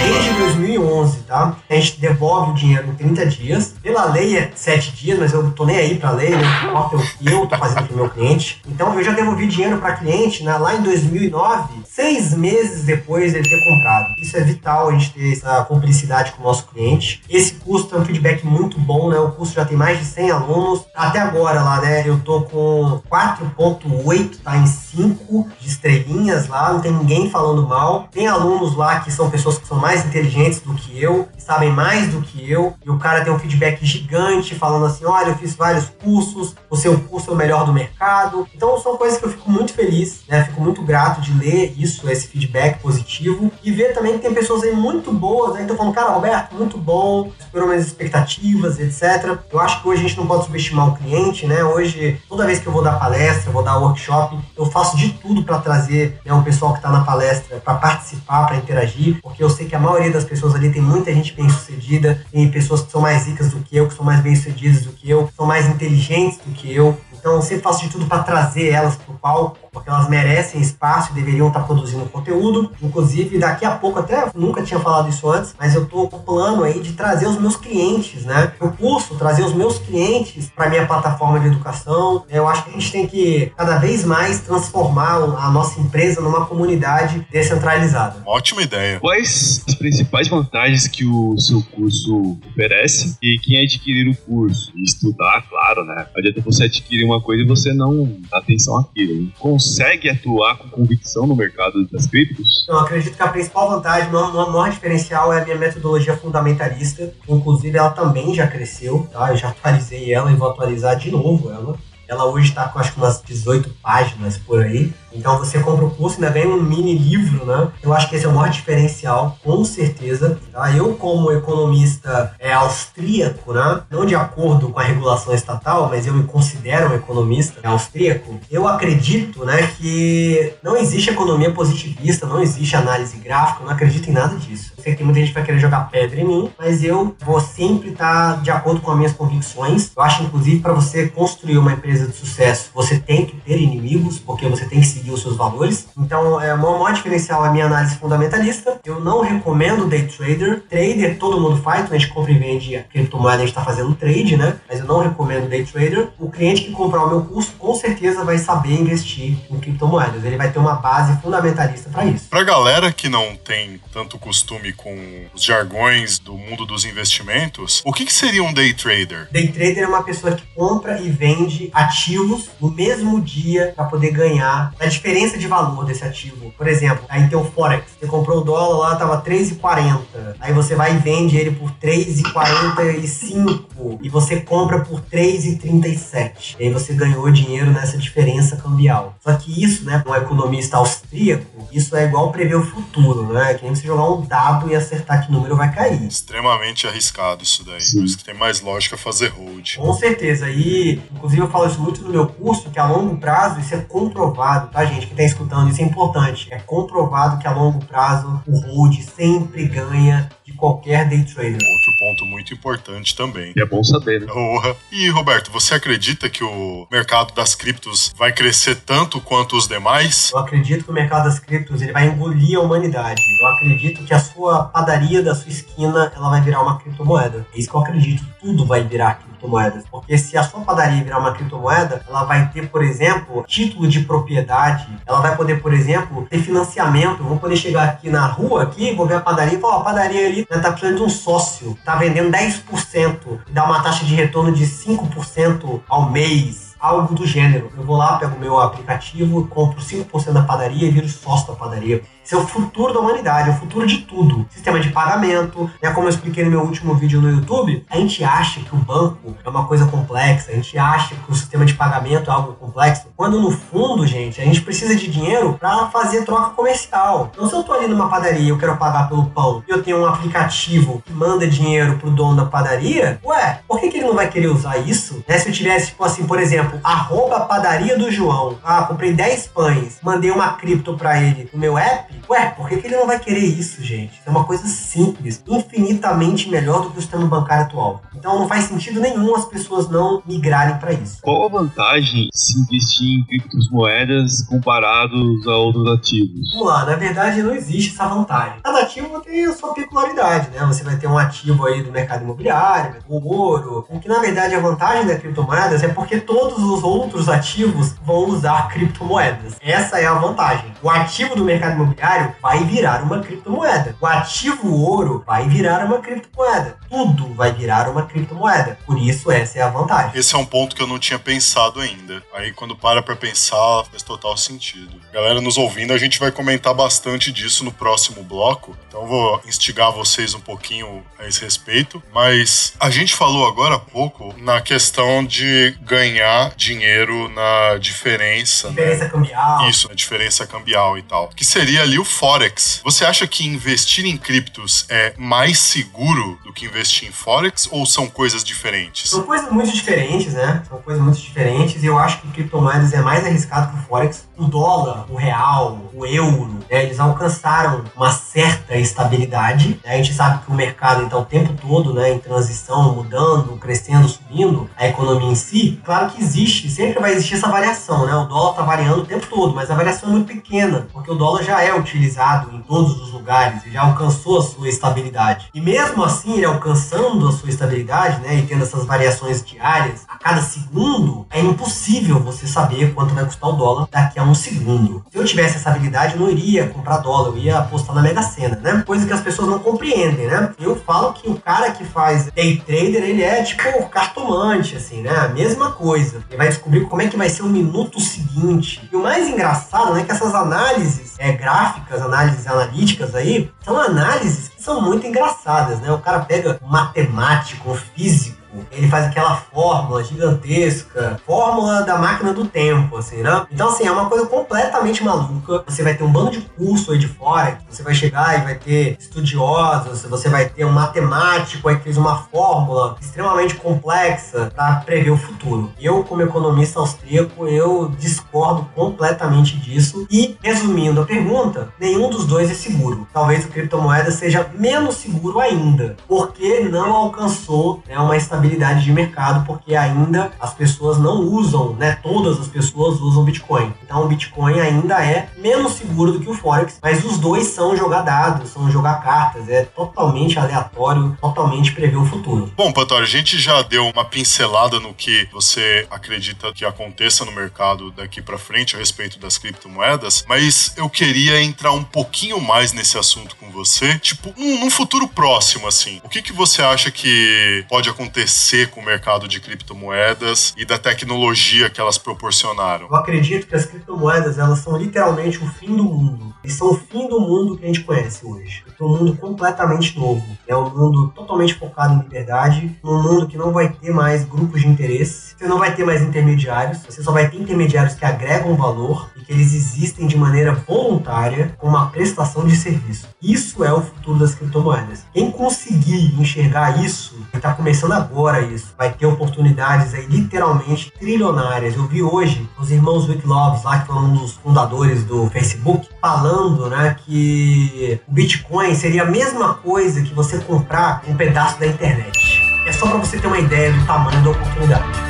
Desde 2011, tá? A gente devolve o dinheiro em 30 dias. Pela lei é 7 dias, mas eu tô nem aí pra lei, né? Importa o que eu tô fazendo pro meu cliente. Então eu já devolvi dinheiro para cliente né, lá em 2009, seis meses depois de ele ter comprado. Isso é vital a gente ter essa cumplicidade com o nosso cliente. Esse curso tem um feedback muito bom, né? O curso já tem mais de 100 alunos. Até agora lá, né? Eu tô com 4.8, tá em 5 de estrelinha lá, não tem ninguém falando mal. Tem alunos lá que são pessoas que são mais inteligentes do que eu, que sabem mais do que eu, e o cara tem um feedback gigante falando assim: olha, eu fiz vários cursos, o seu curso é o melhor do mercado. Então são coisas que eu fico muito feliz, né? Fico muito grato de ler isso, esse feedback positivo, e ver também que tem pessoas aí muito boas, né? Então falando, cara, Roberto, muito bom, superou minhas expectativas, etc. Eu acho que hoje a gente não pode subestimar o cliente, né? Hoje, toda vez que eu vou dar palestra, vou dar workshop, eu faço de tudo para trazer né, o pessoal que está na palestra para participar, para interagir, porque eu sei que a maioria das pessoas ali tem muita gente bem sucedida, tem pessoas que são mais ricas do que eu, que são mais bem sucedidas do que eu, que são mais inteligentes do que eu. Então eu sempre faço de tudo para trazer elas para o palco, porque elas merecem espaço e deveriam estar produzindo conteúdo. Inclusive, daqui a pouco, até nunca tinha falado isso antes, mas eu estou com plano aí de trazer os meus clientes, né? Eu curso, trazer os meus clientes para minha plataforma de educação. Eu acho que a gente tem que cada vez mais transformar a nossa empresa numa comunidade descentralizada. Ótima ideia. Quais as principais vantagens que o seu curso oferece e quem adquirir o curso e estudar, claro, né? Não adianta você adquirir uma coisa e você não dá atenção àquilo. Consegue atuar com convicção no mercado das criptos? Eu acredito que a principal vantagem, o maior diferencial é a minha metodologia fundamentalista. Inclusive, ela também já cresceu, tá? Eu já atualizei ela e vou atualizar de novo ela. Ela hoje está com acho que umas 18 páginas por aí. Então você compra o curso e ainda ganha um mini livro, né? Eu acho que esse é o maior diferencial, com certeza. Tá? Eu, como economista é, austríaco, né? Não de acordo com a regulação estatal, mas eu me considero um economista austríaco, eu acredito né, que não existe economia positivista, não existe análise gráfica, eu não acredito em nada disso. Eu sei que muita gente vai querer jogar pedra em mim, mas eu vou sempre estar tá de acordo com as minhas convicções. Eu acho, inclusive, para você construir uma empresa de sucesso, você tem que ter inimigos, porque você tem que seguir os seus valores. Então, é, o maior diferencial é a minha análise fundamentalista. Eu não recomendo day trader. Trader todo mundo faz, quando a gente compra e vende criptomoeda, a gente está fazendo trade, né? Mas eu não recomendo day trader. O cliente que comprar o meu curso, com certeza vai saber investir em criptomoedas. Ele vai ter uma base fundamentalista para isso. Para galera que não tem tanto costume com os jargões do mundo dos investimentos, o que, que seria um day trader? Day trader é uma pessoa que compra e vende ativos no mesmo dia para poder ganhar a diferença de valor desse ativo. Por exemplo, aí tem o Forex. Você comprou o dólar lá, tava 3,40. Aí você vai e vende ele por 3,45 e você compra por 3,37. E aí você ganhou dinheiro nessa diferença cambial. Só que isso, né, um economista austríaco, isso é igual prever o futuro, né? Que nem você jogar um dado e acertar que número vai cair. Extremamente arriscado isso daí. Sim. Por isso que tem mais lógica fazer hold. Com certeza. E, inclusive, eu falo isso muito no meu curso, que a longo prazo isso é comprovado, tá, gente? Que tá escutando, isso é importante. É comprovado que a longo prazo o hold sempre ganha de qualquer day trader. Outro ponto muito importante também. E é bom saber, né? Porra. E, Roberto, você acredita que o mercado das criptos vai crescer tanto quanto os demais? Eu acredito que o mercado das criptos ele vai engolir a humanidade. Eu acredito que a sua padaria da sua esquina ela vai virar uma criptomoeda. É isso que eu acredito. Tudo vai virar criptomoedas. Porque se a sua padaria virar uma criptomoeda, ela vai ter, por exemplo, título de propriedade. Ela vai poder, por exemplo, ter financiamento. Vou poder chegar aqui na rua, aqui, vou ver a padaria e falar, a padaria ali né, tá precisando de um sócio. Tá vendendo 10% e dá uma taxa de retorno de 5% ao mês algo do gênero. Eu vou lá, pego meu aplicativo, compro 5% da padaria e viro sócio da padaria. Esse é o futuro da humanidade, é o futuro de tudo. Sistema de pagamento, né? Como eu expliquei no meu último vídeo no YouTube, a gente acha que o banco é uma coisa complexa, a gente acha que o sistema de pagamento é algo complexo, quando no fundo, gente, a gente precisa de dinheiro para fazer troca comercial. Então, se eu tô ali numa padaria e eu quero pagar pelo pão e eu tenho um aplicativo que manda dinheiro pro dono da padaria, ué, por que, que ele não vai querer usar isso? Né? Se eu tivesse, tipo assim, por exemplo, arroba padaria do João, ah, comprei 10 pães, mandei uma cripto para ele no meu app, Ué, por que, que ele não vai querer isso, gente? É uma coisa simples, infinitamente melhor do que o sistema bancário atual. Então não faz sentido nenhum as pessoas não migrarem para isso. Qual a vantagem de se investir em criptomoedas comparados a outros ativos? Vamos lá, na verdade não existe essa vantagem. Cada ativo tem a sua peculiaridade, né? Você vai ter um ativo aí do mercado imobiliário, o ouro, o que na verdade a vantagem das criptomoedas é porque todos os outros ativos vão usar criptomoedas. Essa é a vantagem. O ativo do mercado imobiliário vai virar uma criptomoeda. O ativo ouro vai virar uma criptomoeda. Tudo vai virar uma criptomoeda criptomoeda. Por isso, essa é a vantagem. Esse é um ponto que eu não tinha pensado ainda. Aí, quando para pra pensar, faz total sentido. Galera nos ouvindo, a gente vai comentar bastante disso no próximo bloco. Então, vou instigar vocês um pouquinho a esse respeito. Mas a gente falou agora há pouco na questão de ganhar dinheiro na diferença. Né? Diferença né? cambial. Isso, na diferença cambial e tal. Que seria ali o Forex. Você acha que investir em criptos é mais seguro do que investir em Forex ou são coisas diferentes? São coisas muito diferentes, né? São coisas muito diferentes. E eu acho que criptomoedas é mais arriscado que o Forex. O dólar, o real, o euro, né? eles alcançaram uma certa estabilidade. Né? A gente sabe que o mercado está o tempo todo né, em transição, mudando, crescendo, subindo, a economia em si. Claro que existe, sempre vai existir essa variação, né? O dólar está variando o tempo todo, mas a variação é muito pequena, porque o dólar já é utilizado em todos os lugares e já alcançou a sua estabilidade. E mesmo assim, ele alcançando a sua estabilidade, né, e tendo essas variações diárias a cada segundo, é impossível você saber quanto vai custar o dólar daqui a um segundo. Se eu tivesse essa habilidade, eu não iria comprar dólar, eu ia apostar na Mega Sena, né? Coisa que as pessoas não compreendem, né? Eu falo que o cara que faz day trader, ele é tipo cartomante, assim, né? A mesma coisa. Ele vai descobrir como é que vai ser o minuto seguinte. E o mais engraçado, né, é que essas análises é, gráficas, análises analíticas aí, são análises que são muito engraçadas, né? O cara pega um matemático, um físico, ele faz aquela fórmula gigantesca, fórmula da máquina do tempo, assim, né? Então, assim, é uma coisa completamente maluca. Você vai ter um bando de curso aí de fora, você vai chegar e vai ter estudiosos, você vai ter um matemático aí que fez uma fórmula extremamente complexa para prever o futuro. Eu, como economista austríaco, eu discordo completamente disso. E, resumindo a pergunta, nenhum dos dois é seguro. Talvez o criptomoeda seja menos seguro ainda, porque não alcançou né, uma estabilidade estabilidade de mercado, porque ainda as pessoas não usam, né? Todas as pessoas usam Bitcoin. Então o Bitcoin ainda é menos seguro do que o Forex, mas os dois são jogar dados, são jogar cartas, é totalmente aleatório, totalmente prever o futuro. Bom, Pantório, a gente já deu uma pincelada no que você acredita que aconteça no mercado daqui para frente a respeito das criptomoedas, mas eu queria entrar um pouquinho mais nesse assunto com você, tipo, num, num futuro próximo, assim. O que, que você acha que pode acontecer acontecer com o mercado de criptomoedas e da tecnologia que elas proporcionaram? Eu acredito que as criptomoedas elas são literalmente o fim do mundo. Eles são o fim do mundo que a gente conhece hoje. É um mundo completamente novo. É um mundo totalmente focado em liberdade, um mundo que não vai ter mais grupos de interesse, você não vai ter mais intermediários, você só vai ter intermediários que agregam valor e que eles existem de maneira voluntária com uma prestação de serviço. Isso é o futuro das criptomoedas. Quem conseguir enxergar isso, está começando agora agora isso. Vai ter oportunidades aí literalmente trilionárias. Eu vi hoje os irmãos Wickloves lá, que foram um dos fundadores do Facebook, falando né, que o Bitcoin seria a mesma coisa que você comprar um pedaço da internet. É só para você ter uma ideia do tamanho da oportunidade.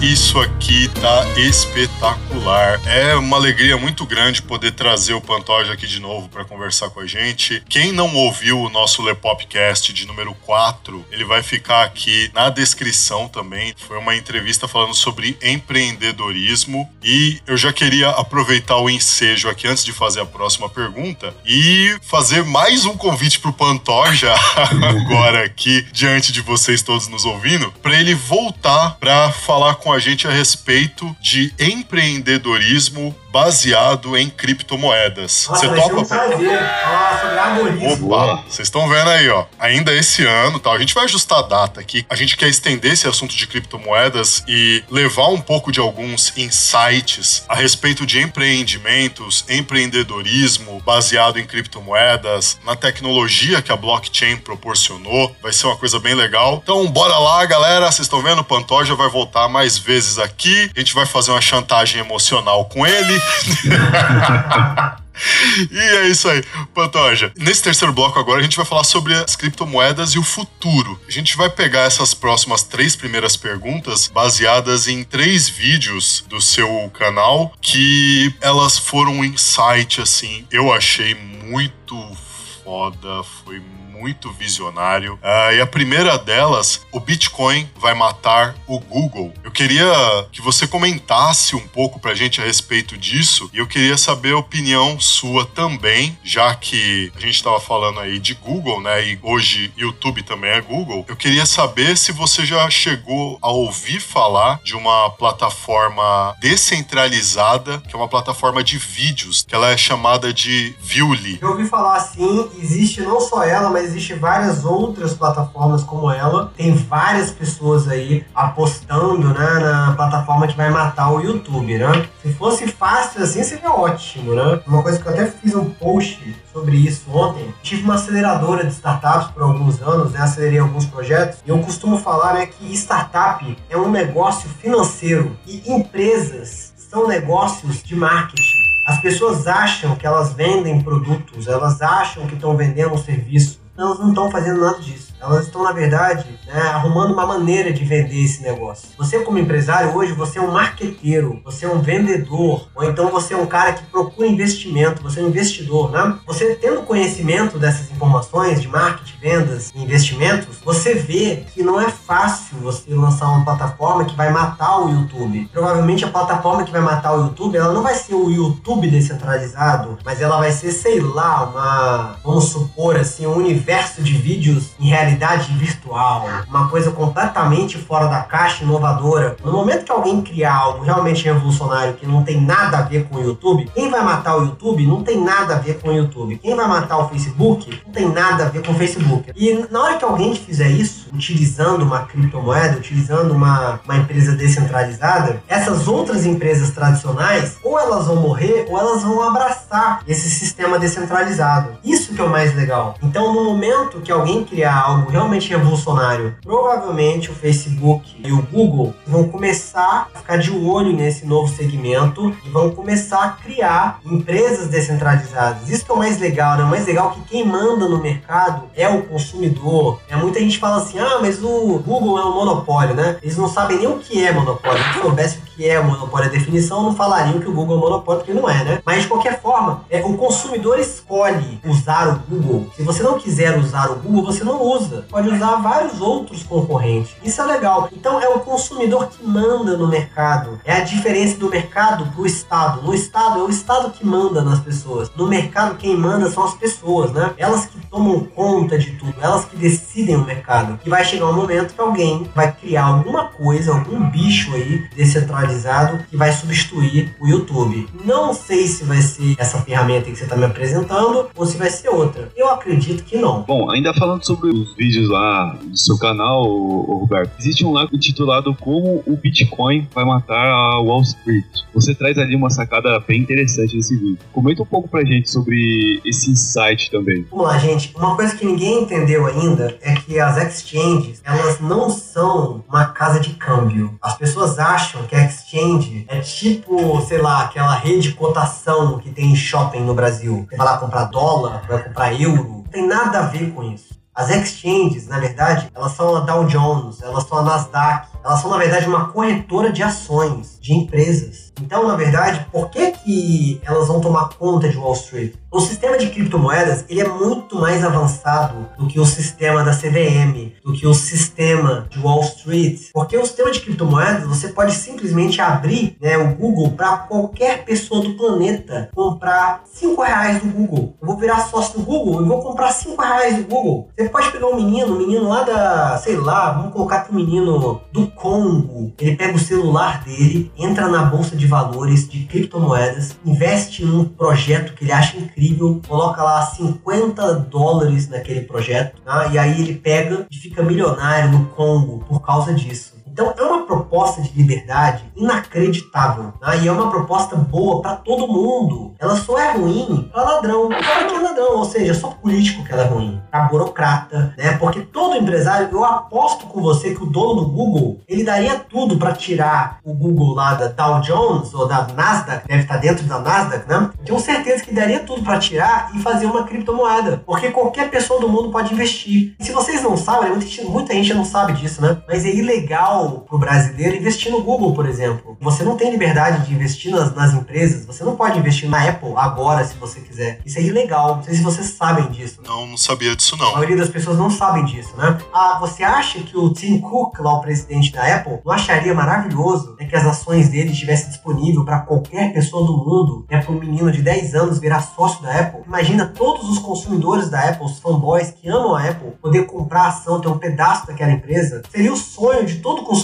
Isso aqui tá espetacular. É uma alegria muito grande poder trazer o Pantoja aqui de novo para conversar com a gente. Quem não ouviu o nosso Lepopcast de número 4, ele vai ficar aqui na descrição também. Foi uma entrevista falando sobre empreendedorismo e eu já queria aproveitar o ensejo aqui antes de fazer a próxima pergunta e fazer mais um convite pro Pantoja agora aqui diante de vocês todos nos ouvindo, para ele voltar para falar com a gente a respeito de empreendedorismo baseado em criptomoedas. Você topa? Sobre arborismo. Opa, vocês estão vendo aí, ó. Ainda esse ano, tá? A gente vai ajustar a data aqui. A gente quer estender esse assunto de criptomoedas e levar um pouco de alguns insights a respeito de empreendimentos, empreendedorismo baseado em criptomoedas, na tecnologia que a blockchain proporcionou. Vai ser uma coisa bem legal. Então, bora lá, galera. Vocês estão vendo? O Pantoja vai voltar mais vezes aqui. A gente vai fazer uma chantagem emocional com ele. e é isso aí, Pantoja. Nesse terceiro bloco agora a gente vai falar sobre as criptomoedas e o futuro. A gente vai pegar essas próximas três primeiras perguntas baseadas em três vídeos do seu canal que elas foram um insight assim, eu achei muito foda, foi muito muito visionário. Uh, e a primeira delas, o Bitcoin vai matar o Google. Eu queria que você comentasse um pouco pra gente a respeito disso e eu queria saber a opinião sua também, já que a gente estava falando aí de Google, né? E hoje YouTube também é Google. Eu queria saber se você já chegou a ouvir falar de uma plataforma descentralizada, que é uma plataforma de vídeos, que ela é chamada de Viuli. Eu ouvi falar assim, existe não só ela, mas existem várias outras plataformas como ela. Tem várias pessoas aí apostando né, na plataforma que vai matar o YouTube, né? Se fosse fácil assim, seria ótimo, né? Uma coisa que eu até fiz um post sobre isso ontem. Tive uma aceleradora de startups por alguns anos, né? acelerei alguns projetos. E eu costumo falar né, que startup é um negócio financeiro e empresas são negócios de marketing. As pessoas acham que elas vendem produtos, elas acham que estão vendendo um serviço elas não estão fazendo nada disso. Elas estão, na verdade, né, arrumando uma maneira de vender esse negócio. Você, como empresário, hoje, você é um marqueteiro, você é um vendedor, ou então você é um cara que procura investimento, você é um investidor, né? Você tendo conhecimento dessas informações de marketing, vendas e investimentos, você vê que não é fácil você lançar uma plataforma que vai matar o YouTube. Provavelmente a plataforma que vai matar o YouTube, ela não vai ser o YouTube descentralizado, mas ela vai ser, sei lá, uma, vamos supor assim, um universo de vídeos em realidade realidade virtual, uma coisa completamente fora da caixa, inovadora. No momento que alguém criar algo realmente revolucionário que não tem nada a ver com o YouTube, quem vai matar o YouTube não tem nada a ver com o YouTube. Quem vai matar o Facebook não tem nada a ver com o Facebook. E na hora que alguém fizer isso, utilizando uma criptomoeda, utilizando uma, uma empresa descentralizada, essas outras empresas tradicionais, ou elas vão morrer, ou elas vão abraçar esse sistema descentralizado. Isso que é o mais legal. Então, no momento que alguém criar algo algo realmente revolucionário, provavelmente o Facebook e o Google vão começar a ficar de olho nesse novo segmento e vão começar a criar empresas descentralizadas. Isso que é o mais legal, né? O mais legal é que quem manda no mercado é o consumidor. É, muita gente fala assim, ah, mas o Google é um monopólio, né? Eles não sabem nem o que é monopólio. Se soubesse que é monopólio a definição, não falariam que o Google é monopólio, porque não é, né? Mas de qualquer forma, é, o consumidor escolhe usar o Google. Se você não quiser usar o Google, você não usa pode usar vários outros concorrentes. Isso é legal. Então é o consumidor que manda no mercado. É a diferença do mercado para o Estado. No Estado é o Estado que manda nas pessoas. No mercado quem manda são as pessoas, né? Elas que tomam conta de tudo, elas que decidem o mercado. E vai chegar um momento que alguém vai criar alguma coisa, algum bicho aí descentralizado que vai substituir o YouTube. Não sei se vai ser essa ferramenta que você está me apresentando ou se vai ser outra. Eu acredito que não. Bom, ainda falando sobre os vídeos lá do seu canal, Roberto, existe um lá intitulado Como o Bitcoin vai matar a Wall Street. Você traz ali uma sacada bem interessante nesse vídeo. Comenta um pouco pra gente sobre esse insight também. Vamos lá, gente. Uma coisa que ninguém entendeu ainda é que as exchanges, elas não são uma casa de câmbio. As pessoas acham que a exchange é tipo, sei lá, aquela rede de cotação que tem em shopping no Brasil. Você vai lá comprar dólar, vai comprar euro. Não tem nada a ver com isso. As exchanges, na verdade, elas são a Dow Jones, elas são a Nasdaq, elas são, na verdade, uma corretora de ações de empresas. Então, na verdade, por que, que elas vão tomar conta de Wall Street? O sistema de criptomoedas ele é muito mais avançado do que o sistema da CVM, do que o sistema de Wall Street, porque o sistema de criptomoedas você pode simplesmente abrir né, o Google para qualquer pessoa do planeta comprar 5 reais do Google. Eu vou virar sócio do Google e vou comprar 5 reais do Google. Você pode pegar um menino, um menino lá da, sei lá, vamos colocar que o menino do Congo, ele pega o celular dele, entra na bolsa de valores de criptomoedas, investe em um projeto que ele acha incrível coloca lá 50 dólares naquele projeto, tá? e aí ele pega e fica milionário no Congo por causa disso. Então é uma proposta de liberdade inacreditável. Né? E é uma proposta boa para todo mundo. Ela só é ruim para ladrão. Para que é ladrão? Ou seja, só político que ela é ruim. Para burocrata, né? Porque todo empresário, eu aposto com você que o dono do Google, ele daria tudo para tirar o Google lá da Dow Jones ou da Nasdaq, deve estar dentro da Nasdaq, né? Tenho certeza que daria tudo para tirar e fazer uma criptomoeda. Porque qualquer pessoa do mundo pode investir. E se vocês não sabem, muita gente não sabe disso, né? Mas é ilegal pro brasileiro investir no Google, por exemplo. Você não tem liberdade de investir nas, nas empresas. Você não pode investir na Apple agora, se você quiser. Isso é ilegal. Não sei se vocês sabem disso. Não, não sabia disso A não. maioria das pessoas não sabem disso, né? Ah, você acha que o Tim Cook, lá o presidente da Apple, não acharia maravilhoso né, que as ações dele estivessem disponíveis para qualquer pessoa do mundo, né, para um menino de 10 anos virar sócio da Apple? Imagina todos os consumidores da Apple, os fanboys que amam a Apple, poder comprar a ação, ter um pedaço daquela empresa. Seria o sonho de todo consumidor.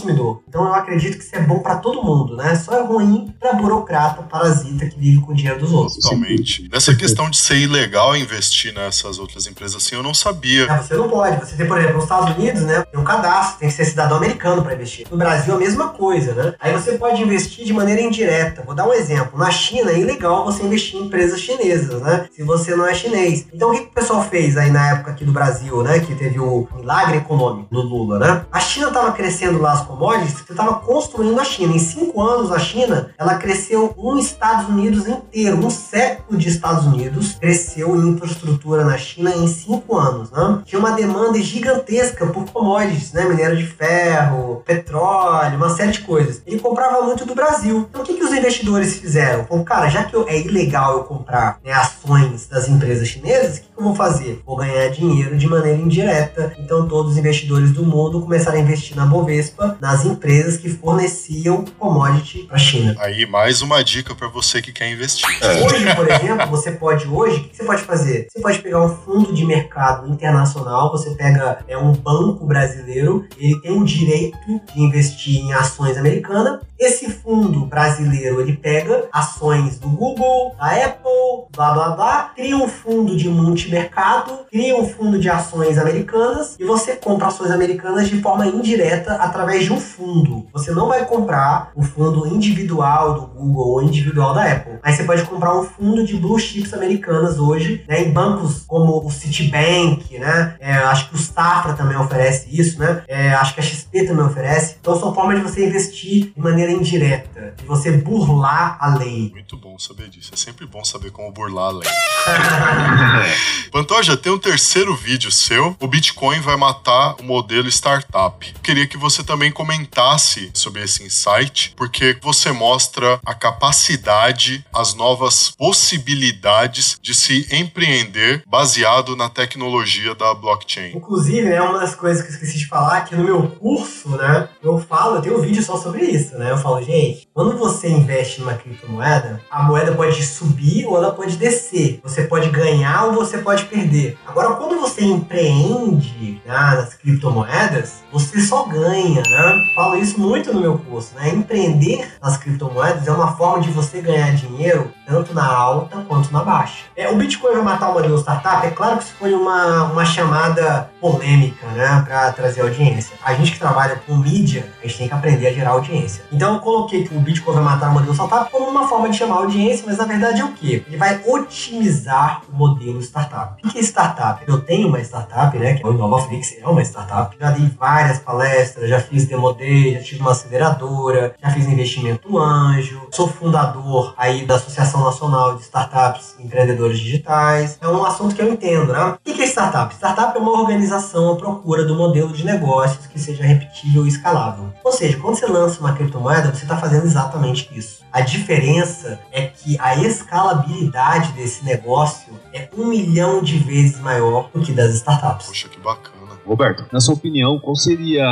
Então eu acredito que isso é bom para todo mundo, né? Só é ruim para burocrata, parasita que vive com o dinheiro dos outros. Totalmente. Nessa questão de ser ilegal investir nessas outras empresas assim, eu não sabia. Ah, Você não pode. Você tem, por exemplo, nos Estados Unidos, né? Tem um cadastro, tem que ser cidadão americano para investir. No Brasil, a mesma coisa, né? Aí você pode investir de maneira indireta. Vou dar um exemplo. Na China, é ilegal você investir em empresas chinesas, né? Se você não é chinês. Então, o que, que o pessoal fez aí na época aqui do Brasil, né? Que teve o milagre econômico no Lula, né? A China estava crescendo lá as commodities, você estava construindo a China. Em cinco anos, a China, ela cresceu um Estados Unidos inteiro, um século de Estados Unidos, cresceu em infraestrutura na China em cinco anos, né? Tinha uma demanda gigantesca por commodities, né? Minério de ferro, petróleo, uma série de coisas. Ele comprava muito do Brasil. Então, o que, que os investidores fizeram? Falaram, cara, já que eu- é ilegal eu comprar né, ações das empresas chinesas, o que, que eu vou fazer? Vou ganhar dinheiro de maneira indireta. Então, todos os investidores do mundo começaram a investir na Bovespa, nas empresas que forneciam commodity para a China. Aí, mais uma dica pra você que quer investir. Hoje, por exemplo, você pode hoje, o que você pode fazer? Você pode pegar um fundo de mercado internacional, você pega é um banco brasileiro, ele tem o direito de investir em ações americanas. Esse fundo brasileiro, ele pega ações do Google, da Apple, blá blá blá, cria um fundo de multimercado, cria um fundo de ações americanas e você compra ações americanas de forma indireta através de um fundo. Você não vai comprar o fundo individual do Google ou individual da Apple. Aí você pode comprar um fundo de blue chips americanas hoje, né, em bancos como o Citibank, né? É, acho que o Safra também oferece isso, né? É, acho que a XP também oferece. Então são formas de você investir de maneira indireta, de você burlar a lei. Muito bom saber disso. É sempre bom saber como burlar a lei. Pantoja, tem um terceiro vídeo seu. O Bitcoin vai matar o modelo startup. Queria que você também comentasse sobre esse insight, porque você mostra a capacidade, as novas possibilidades de se empreender baseado na tecnologia da blockchain. Inclusive, né, uma das coisas que eu esqueci de falar, que no meu curso, né, eu falo, eu tenho um vídeo só sobre isso, né? Eu falo, gente, quando você investe numa criptomoeda, a moeda pode subir ou ela pode descer. Você pode ganhar ou você pode perder. Agora, quando você empreende né, nas criptomoedas, você só ganha, né? Falo isso muito no meu curso, né? Empreender nas criptomoedas é uma forma de você ganhar dinheiro tanto na alta quanto na baixa. É, o Bitcoin vai matar o modelo startup? É claro que isso foi uma, uma chamada polêmica, né, para trazer audiência. A gente que trabalha com mídia, a gente tem que aprender a gerar audiência. Então eu coloquei que o Bitcoin vai matar o modelo startup como uma forma de chamar audiência, mas na verdade é o quê? Ele vai otimizar o modelo startup. O que é startup? Eu tenho uma startup, né, que é o InovaFlix, é uma startup. Já dei várias palestras, já fiz demo day, já tive uma aceleradora, já fiz investimento anjo, sou fundador aí da Associação Nacional de Startups e Empreendedores Digitais. É um assunto que eu entendo, né? O que é startup? Startup é uma organização à procura do modelo de negócios que seja repetível e escalável. Ou seja, quando você lança uma criptomoeda, você está fazendo exatamente isso. A diferença é que a escalabilidade desse negócio é um milhão de vezes maior do que das startups. Poxa, que bacana. Roberto, na sua opinião, qual seria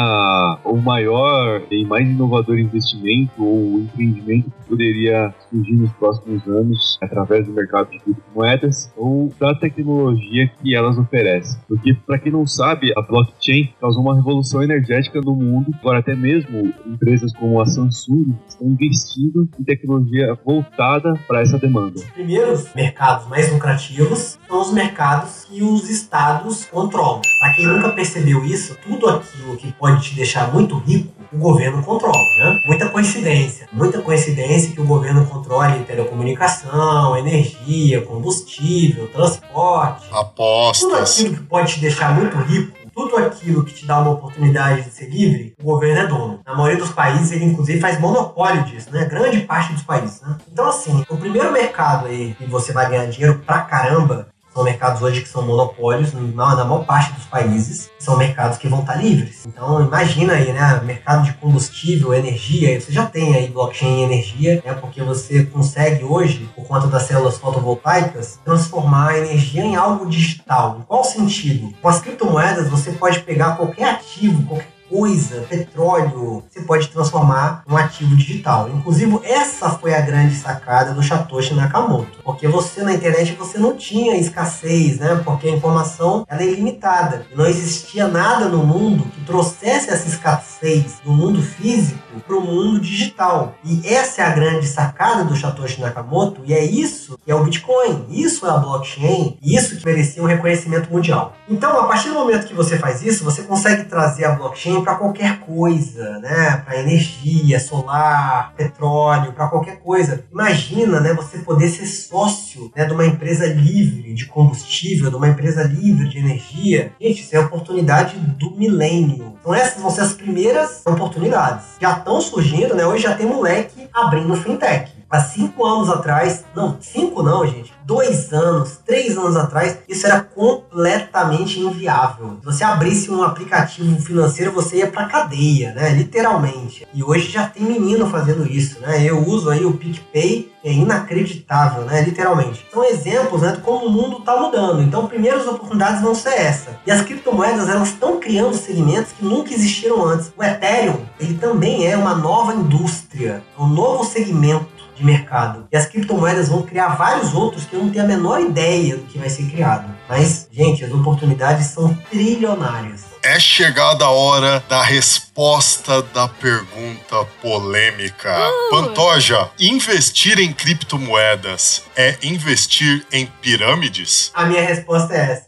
o maior e mais inovador investimento ou empreendimento que poderia surgir nos próximos anos através do mercado de criptomoedas ou da tecnologia que elas oferecem? Porque, para quem não sabe, a blockchain causou uma revolução energética no mundo. Agora, até mesmo empresas como a Samsung estão investindo em tecnologia voltada para essa demanda. Os primeiros mercados mais lucrativos são os mercados que os estados controlam. Para quem nunca percebeu isso, tudo aquilo que pode te deixar muito rico o governo controla, né? Muita coincidência. Muita coincidência que o governo controle telecomunicação, energia, combustível, transporte. Apostas. Tudo aquilo que pode te deixar muito rico tudo aquilo que te dá uma oportunidade de ser livre, o governo é dono. Na maioria dos países, ele inclusive faz monopólio disso, né? Grande parte dos países, né? Então, assim, o primeiro mercado aí que você vai ganhar dinheiro pra caramba são mercados hoje que são monopólios na, na maior parte dos países, são mercados que vão estar livres. Então imagina aí, né, mercado de combustível, energia, você já tem aí blockchain e energia, né, porque você consegue hoje, por conta das células fotovoltaicas, transformar a energia em algo digital. Em qual sentido? Com as criptomoedas você pode pegar qualquer ativo, qualquer coisa, petróleo, você pode transformar em um ativo digital. Inclusive, essa foi a grande sacada do Satoshi Nakamoto. Porque você na internet você não tinha escassez, né? Porque a informação ela é ilimitada. Não existia nada no mundo que trouxesse essa escassez do mundo físico para o mundo digital. E essa é a grande sacada do Satoshi Nakamoto, e é isso que é o Bitcoin, isso é a blockchain, isso que merecia um reconhecimento mundial. Então, a partir do momento que você faz isso, você consegue trazer a blockchain para qualquer coisa, né? Para energia, solar, petróleo, para qualquer coisa. Imagina, né, você poder ser sócio né, de uma empresa livre de combustível, de uma empresa livre de energia. Gente, isso é a oportunidade do milênio. Então essas vão ser as primeiras oportunidades. Já estão surgindo, né? Hoje já tem moleque abrindo fintech. Há cinco anos atrás, não, cinco não, gente, dois anos, três anos atrás, isso era completamente inviável. Se você abrisse um aplicativo financeiro, você ia pra cadeia, né? Literalmente. E hoje já tem menino fazendo isso, né? Eu uso aí o PicPay, é inacreditável, né? Literalmente. São exemplos né, de como o mundo está mudando. Então, primeiras oportunidades vão ser essa. E as criptomoedas, elas estão criando segmentos que nunca existiram antes. O Ethereum, ele também é uma nova indústria, um novo segmento de mercado. E as criptomoedas vão criar vários outros que eu não tenho a menor ideia do que vai ser criado. Mas, gente, as oportunidades são trilionárias. É chegada a hora da resposta da pergunta polêmica. Uh. Pantoja, investir em criptomoedas é investir em pirâmides? A minha resposta é essa.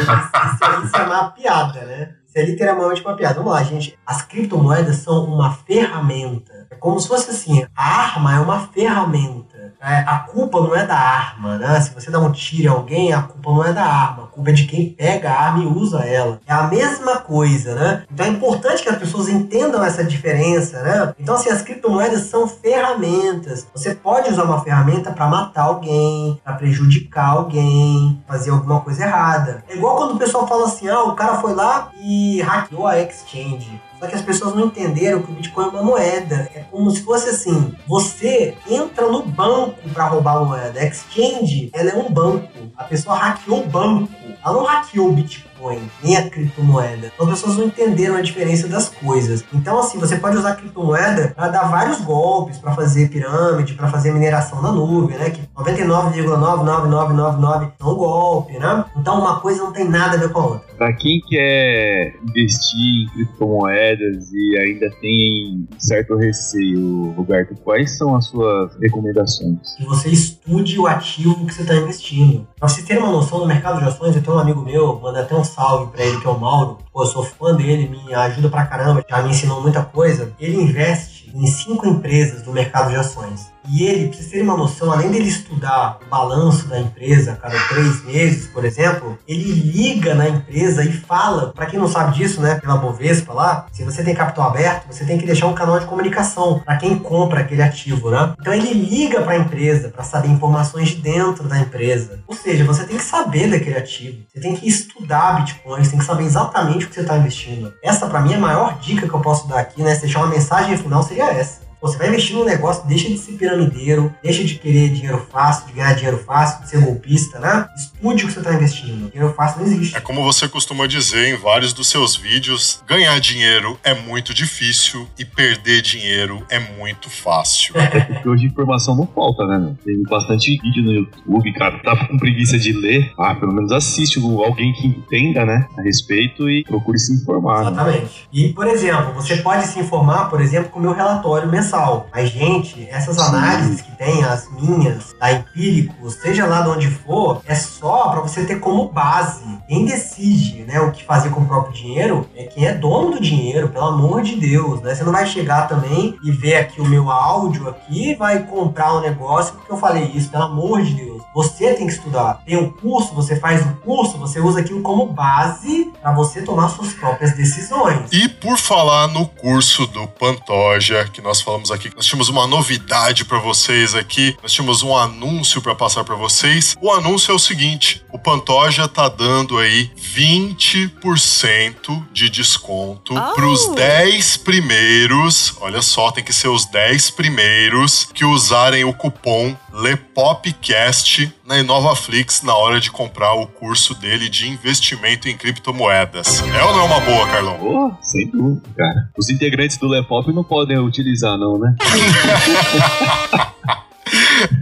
isso, isso é uma piada, né? Isso é literalmente uma piada. Vamos lá, gente. As criptomoedas são uma ferramenta. É como se fosse assim: a arma é uma ferramenta. É, a culpa não é da arma, né? Se você dá um tiro em alguém, a culpa não é da arma. A culpa é de quem pega a arma e usa ela. É a mesma coisa, né? Então é importante que as pessoas entendam essa diferença, né? Então, assim, as criptomoedas são ferramentas. Você pode usar uma ferramenta para matar alguém, para prejudicar alguém, fazer alguma coisa errada. É igual quando o pessoal fala assim: ah, o cara foi lá e hackeou a exchange. Só que as pessoas não entenderam que o Bitcoin é uma moeda. É como se fosse assim: você entra no banco para roubar moeda. Exchange, ela é um banco. A pessoa hackeou o banco. Ela não hackeou o Bitcoin. Bitcoin, nem a criptomoeda. Então, as pessoas não entenderam a diferença das coisas. Então, assim, você pode usar a criptomoeda para dar vários golpes, para fazer pirâmide, para fazer mineração na nuvem, né? Que 99,99999 são golpe, né? Então, uma coisa não tem nada a ver com a outra. Para quem quer investir em criptomoedas e ainda tem certo receio, Roberto, quais são as suas recomendações? Que você estude o ativo que você está investindo. Para você ter uma noção do mercado de ações, eu tenho um amigo meu, manda até um salve para ele, que é o Mauro. Pô, eu sou fã dele, me ajuda pra caramba, já me ensinou muita coisa. Ele investe em cinco empresas do mercado de ações. E ele, pra vocês terem uma noção, além dele estudar o balanço da empresa a cada três meses, por exemplo, ele liga na empresa e fala, para quem não sabe disso, né, pela Bovespa lá, se você tem capital aberto, você tem que deixar um canal de comunicação para quem compra aquele ativo, né? Então ele liga para a empresa para saber informações de dentro da empresa. Ou seja, você tem que saber daquele ativo, você tem que estudar Bitcoin, você tem que saber exatamente o que você está investindo. Essa para mim é a maior dica que eu posso dar aqui, né? Se deixar uma mensagem final seria essa. Você vai investir num negócio, deixa de ser piramideiro, deixa de querer dinheiro fácil, de ganhar dinheiro fácil, de ser golpista, né? Estude o que você está investindo. Dinheiro fácil não existe. É como você costuma dizer em vários dos seus vídeos: ganhar dinheiro é muito difícil e perder dinheiro é muito fácil. É porque hoje informação não falta, né? Tem bastante vídeo no YouTube, cara. Tá com preguiça de ler? Ah, pelo menos assiste alguém que entenda, né? A respeito e procure se informar. Exatamente. Né? E, por exemplo, você pode se informar, por exemplo, com o meu relatório mensal mensal. Mas, gente, essas análises que tem, as minhas, da Empíricos, seja lá de onde for, é só para você ter como base. Quem decide né, o que fazer com o próprio dinheiro é quem é dono do dinheiro, pelo amor de Deus. Né? Você não vai chegar também e ver aqui o meu áudio aqui vai comprar um negócio porque eu falei isso, pelo amor de Deus. Você tem que estudar. Tem um curso, você faz o curso, você usa aquilo como base para você tomar suas próprias decisões. E por falar no curso do Pantoja, que nós falamos aqui, nós tínhamos uma novidade para vocês aqui, nós tínhamos um anúncio para passar para vocês. O anúncio é o seguinte: o Pantoja tá dando aí 20% de desconto Oh. para os 10 primeiros. Olha só, tem que ser os 10 primeiros que usarem o cupom LEPOPCAST na Inovaflix na hora de comprar o curso dele de investimento em criptomoedas. É ou não é uma boa, Carlão? Pô, sem dúvida, cara. Os integrantes do Lepop não podem utilizar, não, né?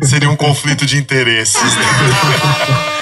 Seria um conflito de interesses, né?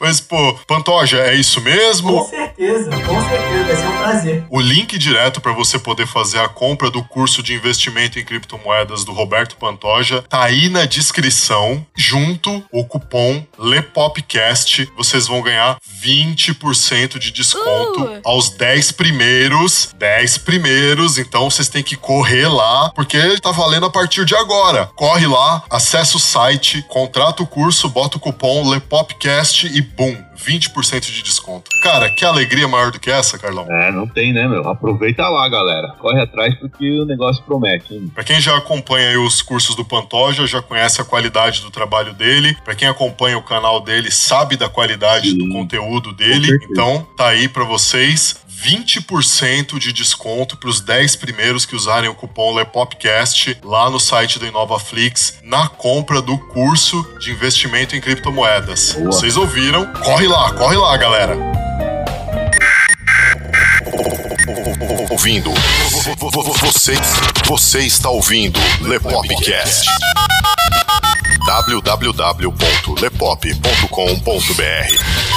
Mas, pô, Pantoja, é isso Com mesmo? certeza, com certeza, vai ser um prazer. O link direto para você poder fazer a compra do curso de investimento em criptomoedas do Roberto Pantoja tá aí na descrição, junto o cupom LEPOPCAST. Vocês vão ganhar 20% de desconto Uh. aos 10 primeiros. 10 primeiros, então vocês têm que correr lá, porque tá valendo a partir de agora. Corre lá, acessa o site, contrata o curso, bota o cupom LEPOPCAST e bum, 20% de desconto. Cara, que alegria maior do que essa, Carlão? É, não tem, né, meu? Aproveita lá, galera. Corre atrás porque o negócio promete, hein? Pra quem já acompanha aí os cursos do Pantoja, já conhece a qualidade do trabalho dele. Pra quem acompanha o canal dele, sabe da qualidade Sim. do conteúdo dele. Então, tá aí pra vocês. 20% de desconto para os 10 primeiros que usarem o cupom LEPOPCAST lá no site do InovaFlix na compra do curso de investimento em criptomoedas. Boa. Vocês ouviram? Corre lá, corre lá, galera. Ouvindo. Vo- vo- vo- Você, você está ouvindo Lepopcast. www.lepop.com.br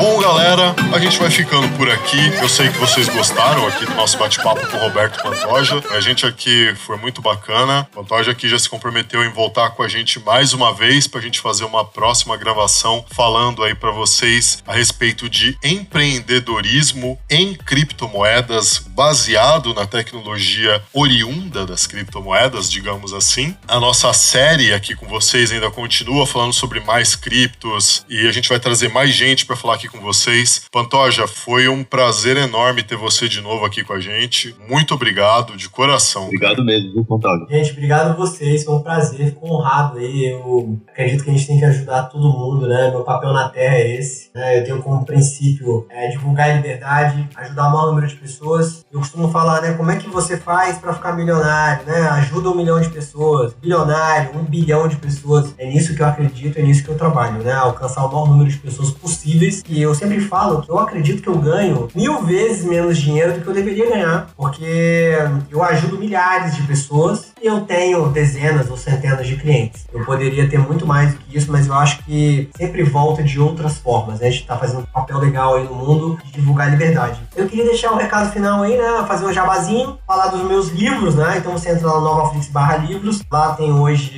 Bom, galera, a gente vai ficando por aqui. Eu sei que vocês gostaram aqui do nosso bate-papo com o Roberto Pantoja. A gente aqui foi muito bacana. Pantoja aqui já se comprometeu em voltar com a gente mais uma vez pra gente fazer uma próxima gravação falando aí pra vocês a respeito de empreendedorismo em criptomoedas baseado na tecnologia oriunda das criptomoedas, digamos assim. A nossa série aqui com vocês ainda continua falando sobre mais criptos e a gente vai trazer mais gente pra falar aqui com vocês. Pantoja, foi um prazer enorme ter você de novo aqui com a gente. Muito obrigado, de coração. Obrigado mesmo, viu, Pantalho? Gente, obrigado a vocês, foi um prazer, fico honrado aí. Eu acredito que a gente tem que ajudar todo mundo, né? Meu papel na Terra é esse. né? Eu tenho como princípio é, divulgar a liberdade, ajudar o maior número de pessoas. Eu costumo falar, né? Como é que você faz para ficar milionário, né? Ajuda um milhão de pessoas, bilionário, um bilhão de pessoas. É nisso que eu acredito, é nisso que eu trabalho, né? Alcançar o maior número de pessoas possíveis. E eu sempre falo que eu acredito que eu ganho mil vezes menos dinheiro do que eu deveria ganhar, porque eu ajudo milhares de pessoas e eu tenho dezenas ou centenas de clientes. Eu poderia ter muito mais do que isso, mas eu acho que sempre volta de outras formas. Né? A gente tá fazendo um papel legal aí no mundo de divulgar a liberdade. Eu queria deixar um recado final aí, né? Fazer um jabazinho, falar dos meus livros, né? Então você entra lá no Novaflix barra livros. Lá tem hoje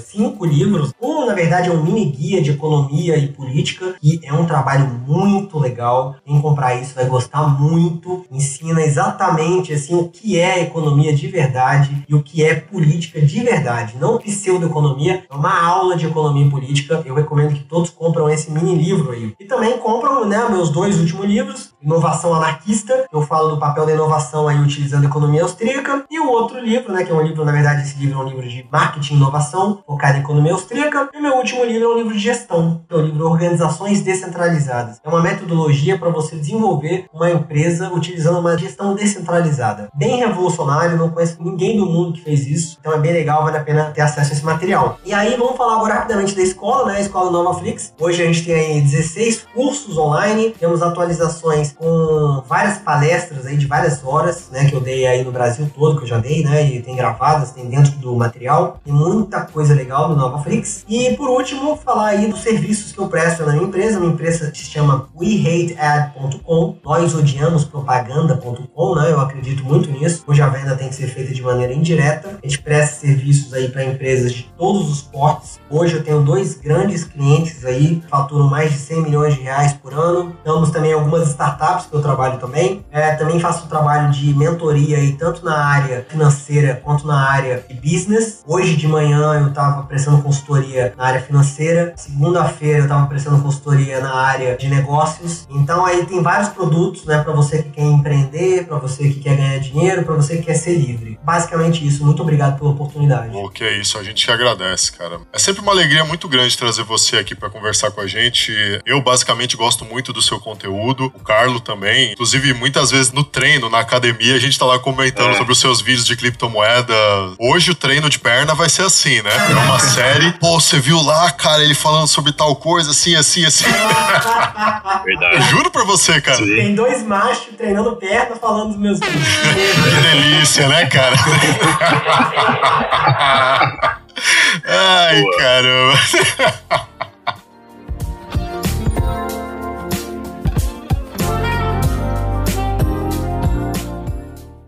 cinco livros. Um, na verdade, é um mini guia de economia e política, que é um trabalho muito legal. Quem comprar isso vai gostar muito. Ensina exatamente assim o que é economia de verdade e o que é política de verdade, não pseudoeconomia. É uma aula de economia e política. Eu recomendo que todos compram esse mini livro aí. E também compram, né, meus dois últimos livros, Inovação Anarquista. Eu falo do papel da inovação aí utilizando a economia austríaca. E o outro livro, né, que é um livro, na verdade, esse livro é um livro de marketing e inovação, focado em economia austríaca. E o meu último livro é um livro de gestão, que é o livro Organizações Descentralizadas. É uma metodologia para você desenvolver uma empresa utilizando uma gestão descentralizada. Bem revolucionário, não conheço ninguém do mundo que fez isso. Então é bem legal, vale a pena ter acesso a esse material. E aí vamos falar agora rapidamente da escola, né? A escola Nova Flix. Hoje a gente tem aí 16 cursos online, temos atualizações com várias palestras aí de várias horas, né? Que eu dei aí no Brasil todo, que eu já dei, né? E tem gravadas, tem dentro do material. Tem muita coisa legal do Nova Flix. E por último, falar aí dos serviços que eu presto na minha empresa. Minha empresa se chama WeHateAd.com. Nós odiamos propaganda.com, né? Eu acredito muito nisso. Hoje a venda tem que ser feita de maneira indireta. A gente presta serviços aí para empresas de todos os portes. Hoje eu tenho dois grandes clientes aí, faturam mais de 100 milhões de reais por ano. Temos também algumas startups que eu trabalho também. É, também faço trabalho de mentoria aí, tanto na área financeira quanto na área de business. Hoje de manhã eu estava prestando consultoria na área financeira. Segunda-feira eu estava prestando consultoria na área de negócios. Então aí tem vários produtos, né, para você que quer empreender, para você que quer ganhar dinheiro, para você que quer ser livre. Basicamente isso. Muito obrigado pela oportunidade. O que é isso, a gente agradece, cara. É sempre uma alegria muito grande trazer você aqui para conversar com a gente. Eu basicamente gosto muito do seu conteúdo, o Carlo também. Inclusive, muitas vezes no treino, na academia, a gente tá lá comentando é. sobre os seus vídeos de criptomoeda. Hoje o treino de perna vai ser assim, né? É uma série. Pô, você viu lá, cara, ele falando sobre tal coisa, assim, assim, assim. Verdade. Eu juro pra você, cara. Sim. Tem dois machos treinando perna falando dos meus que delícia, né, cara? Ai, Boa. caramba.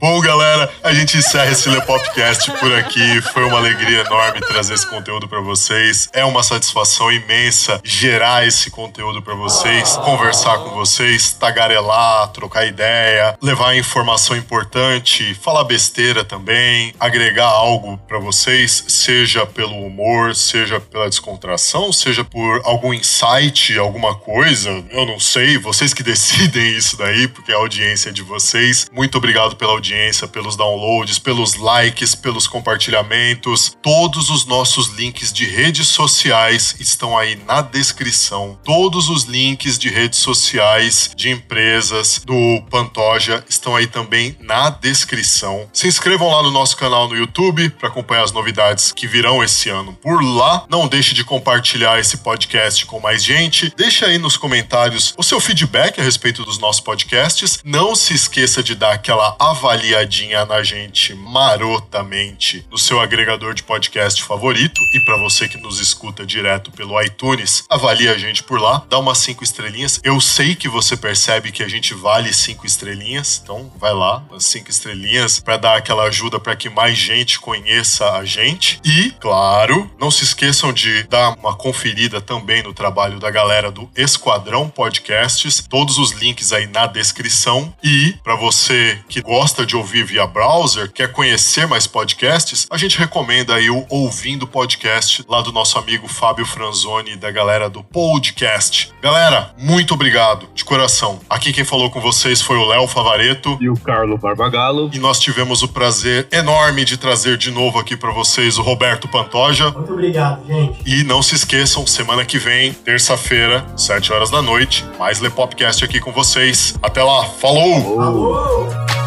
Bom, galera, a gente encerra esse Lepopcast por aqui. Foi uma alegria enorme trazer esse conteúdo para vocês. É uma satisfação imensa gerar esse conteúdo para vocês, conversar com vocês, tagarelar, trocar ideia, levar informação importante, falar besteira também, agregar algo para vocês, seja pelo humor, seja pela descontração, seja por algum insight, alguma coisa. Eu não sei, vocês que decidem isso daí, porque é a audiência de vocês. Muito obrigado pela audiência audiência, pelos downloads, pelos likes, pelos compartilhamentos. Todos os nossos links de redes sociais estão aí na descrição. Todos os links de redes sociais de empresas do Pantoja estão aí também na descrição. Se inscrevam lá no nosso canal no YouTube para acompanhar as novidades que virão esse ano por lá. Não deixe de compartilhar esse podcast com mais gente. Deixe aí nos comentários o seu feedback a respeito dos nossos podcasts. Não se esqueça de dar aquela avaliação avaliadinha na gente marotamente no seu agregador de podcast favorito. E para você que nos escuta direto pelo iTunes, avalie a gente por lá, dá umas cinco estrelinhas. Eu sei que você percebe que a gente vale cinco estrelinhas, então vai lá, as cinco estrelinhas, para dar aquela ajuda para que mais gente conheça a gente. E, claro, não se esqueçam de dar uma conferida também no trabalho da galera do Esquadrão Podcasts, todos os links aí na descrição. E para você que gosta de de ouvir via browser, quer conhecer mais podcasts, a gente recomenda aí o Ouvindo Podcast lá do nosso amigo Fábio Franzoni da galera do Podcast. Galera, muito obrigado, de coração. Aqui quem falou com vocês foi o Léo Favareto e o Carlo Barbagalo. E nós tivemos o prazer enorme de trazer de novo aqui para vocês o Roberto Pantoja. Muito obrigado, gente. E não se esqueçam, semana que vem, terça-feira, 7 horas da noite, mais Lepopcast aqui com vocês. Até lá, falou! falou.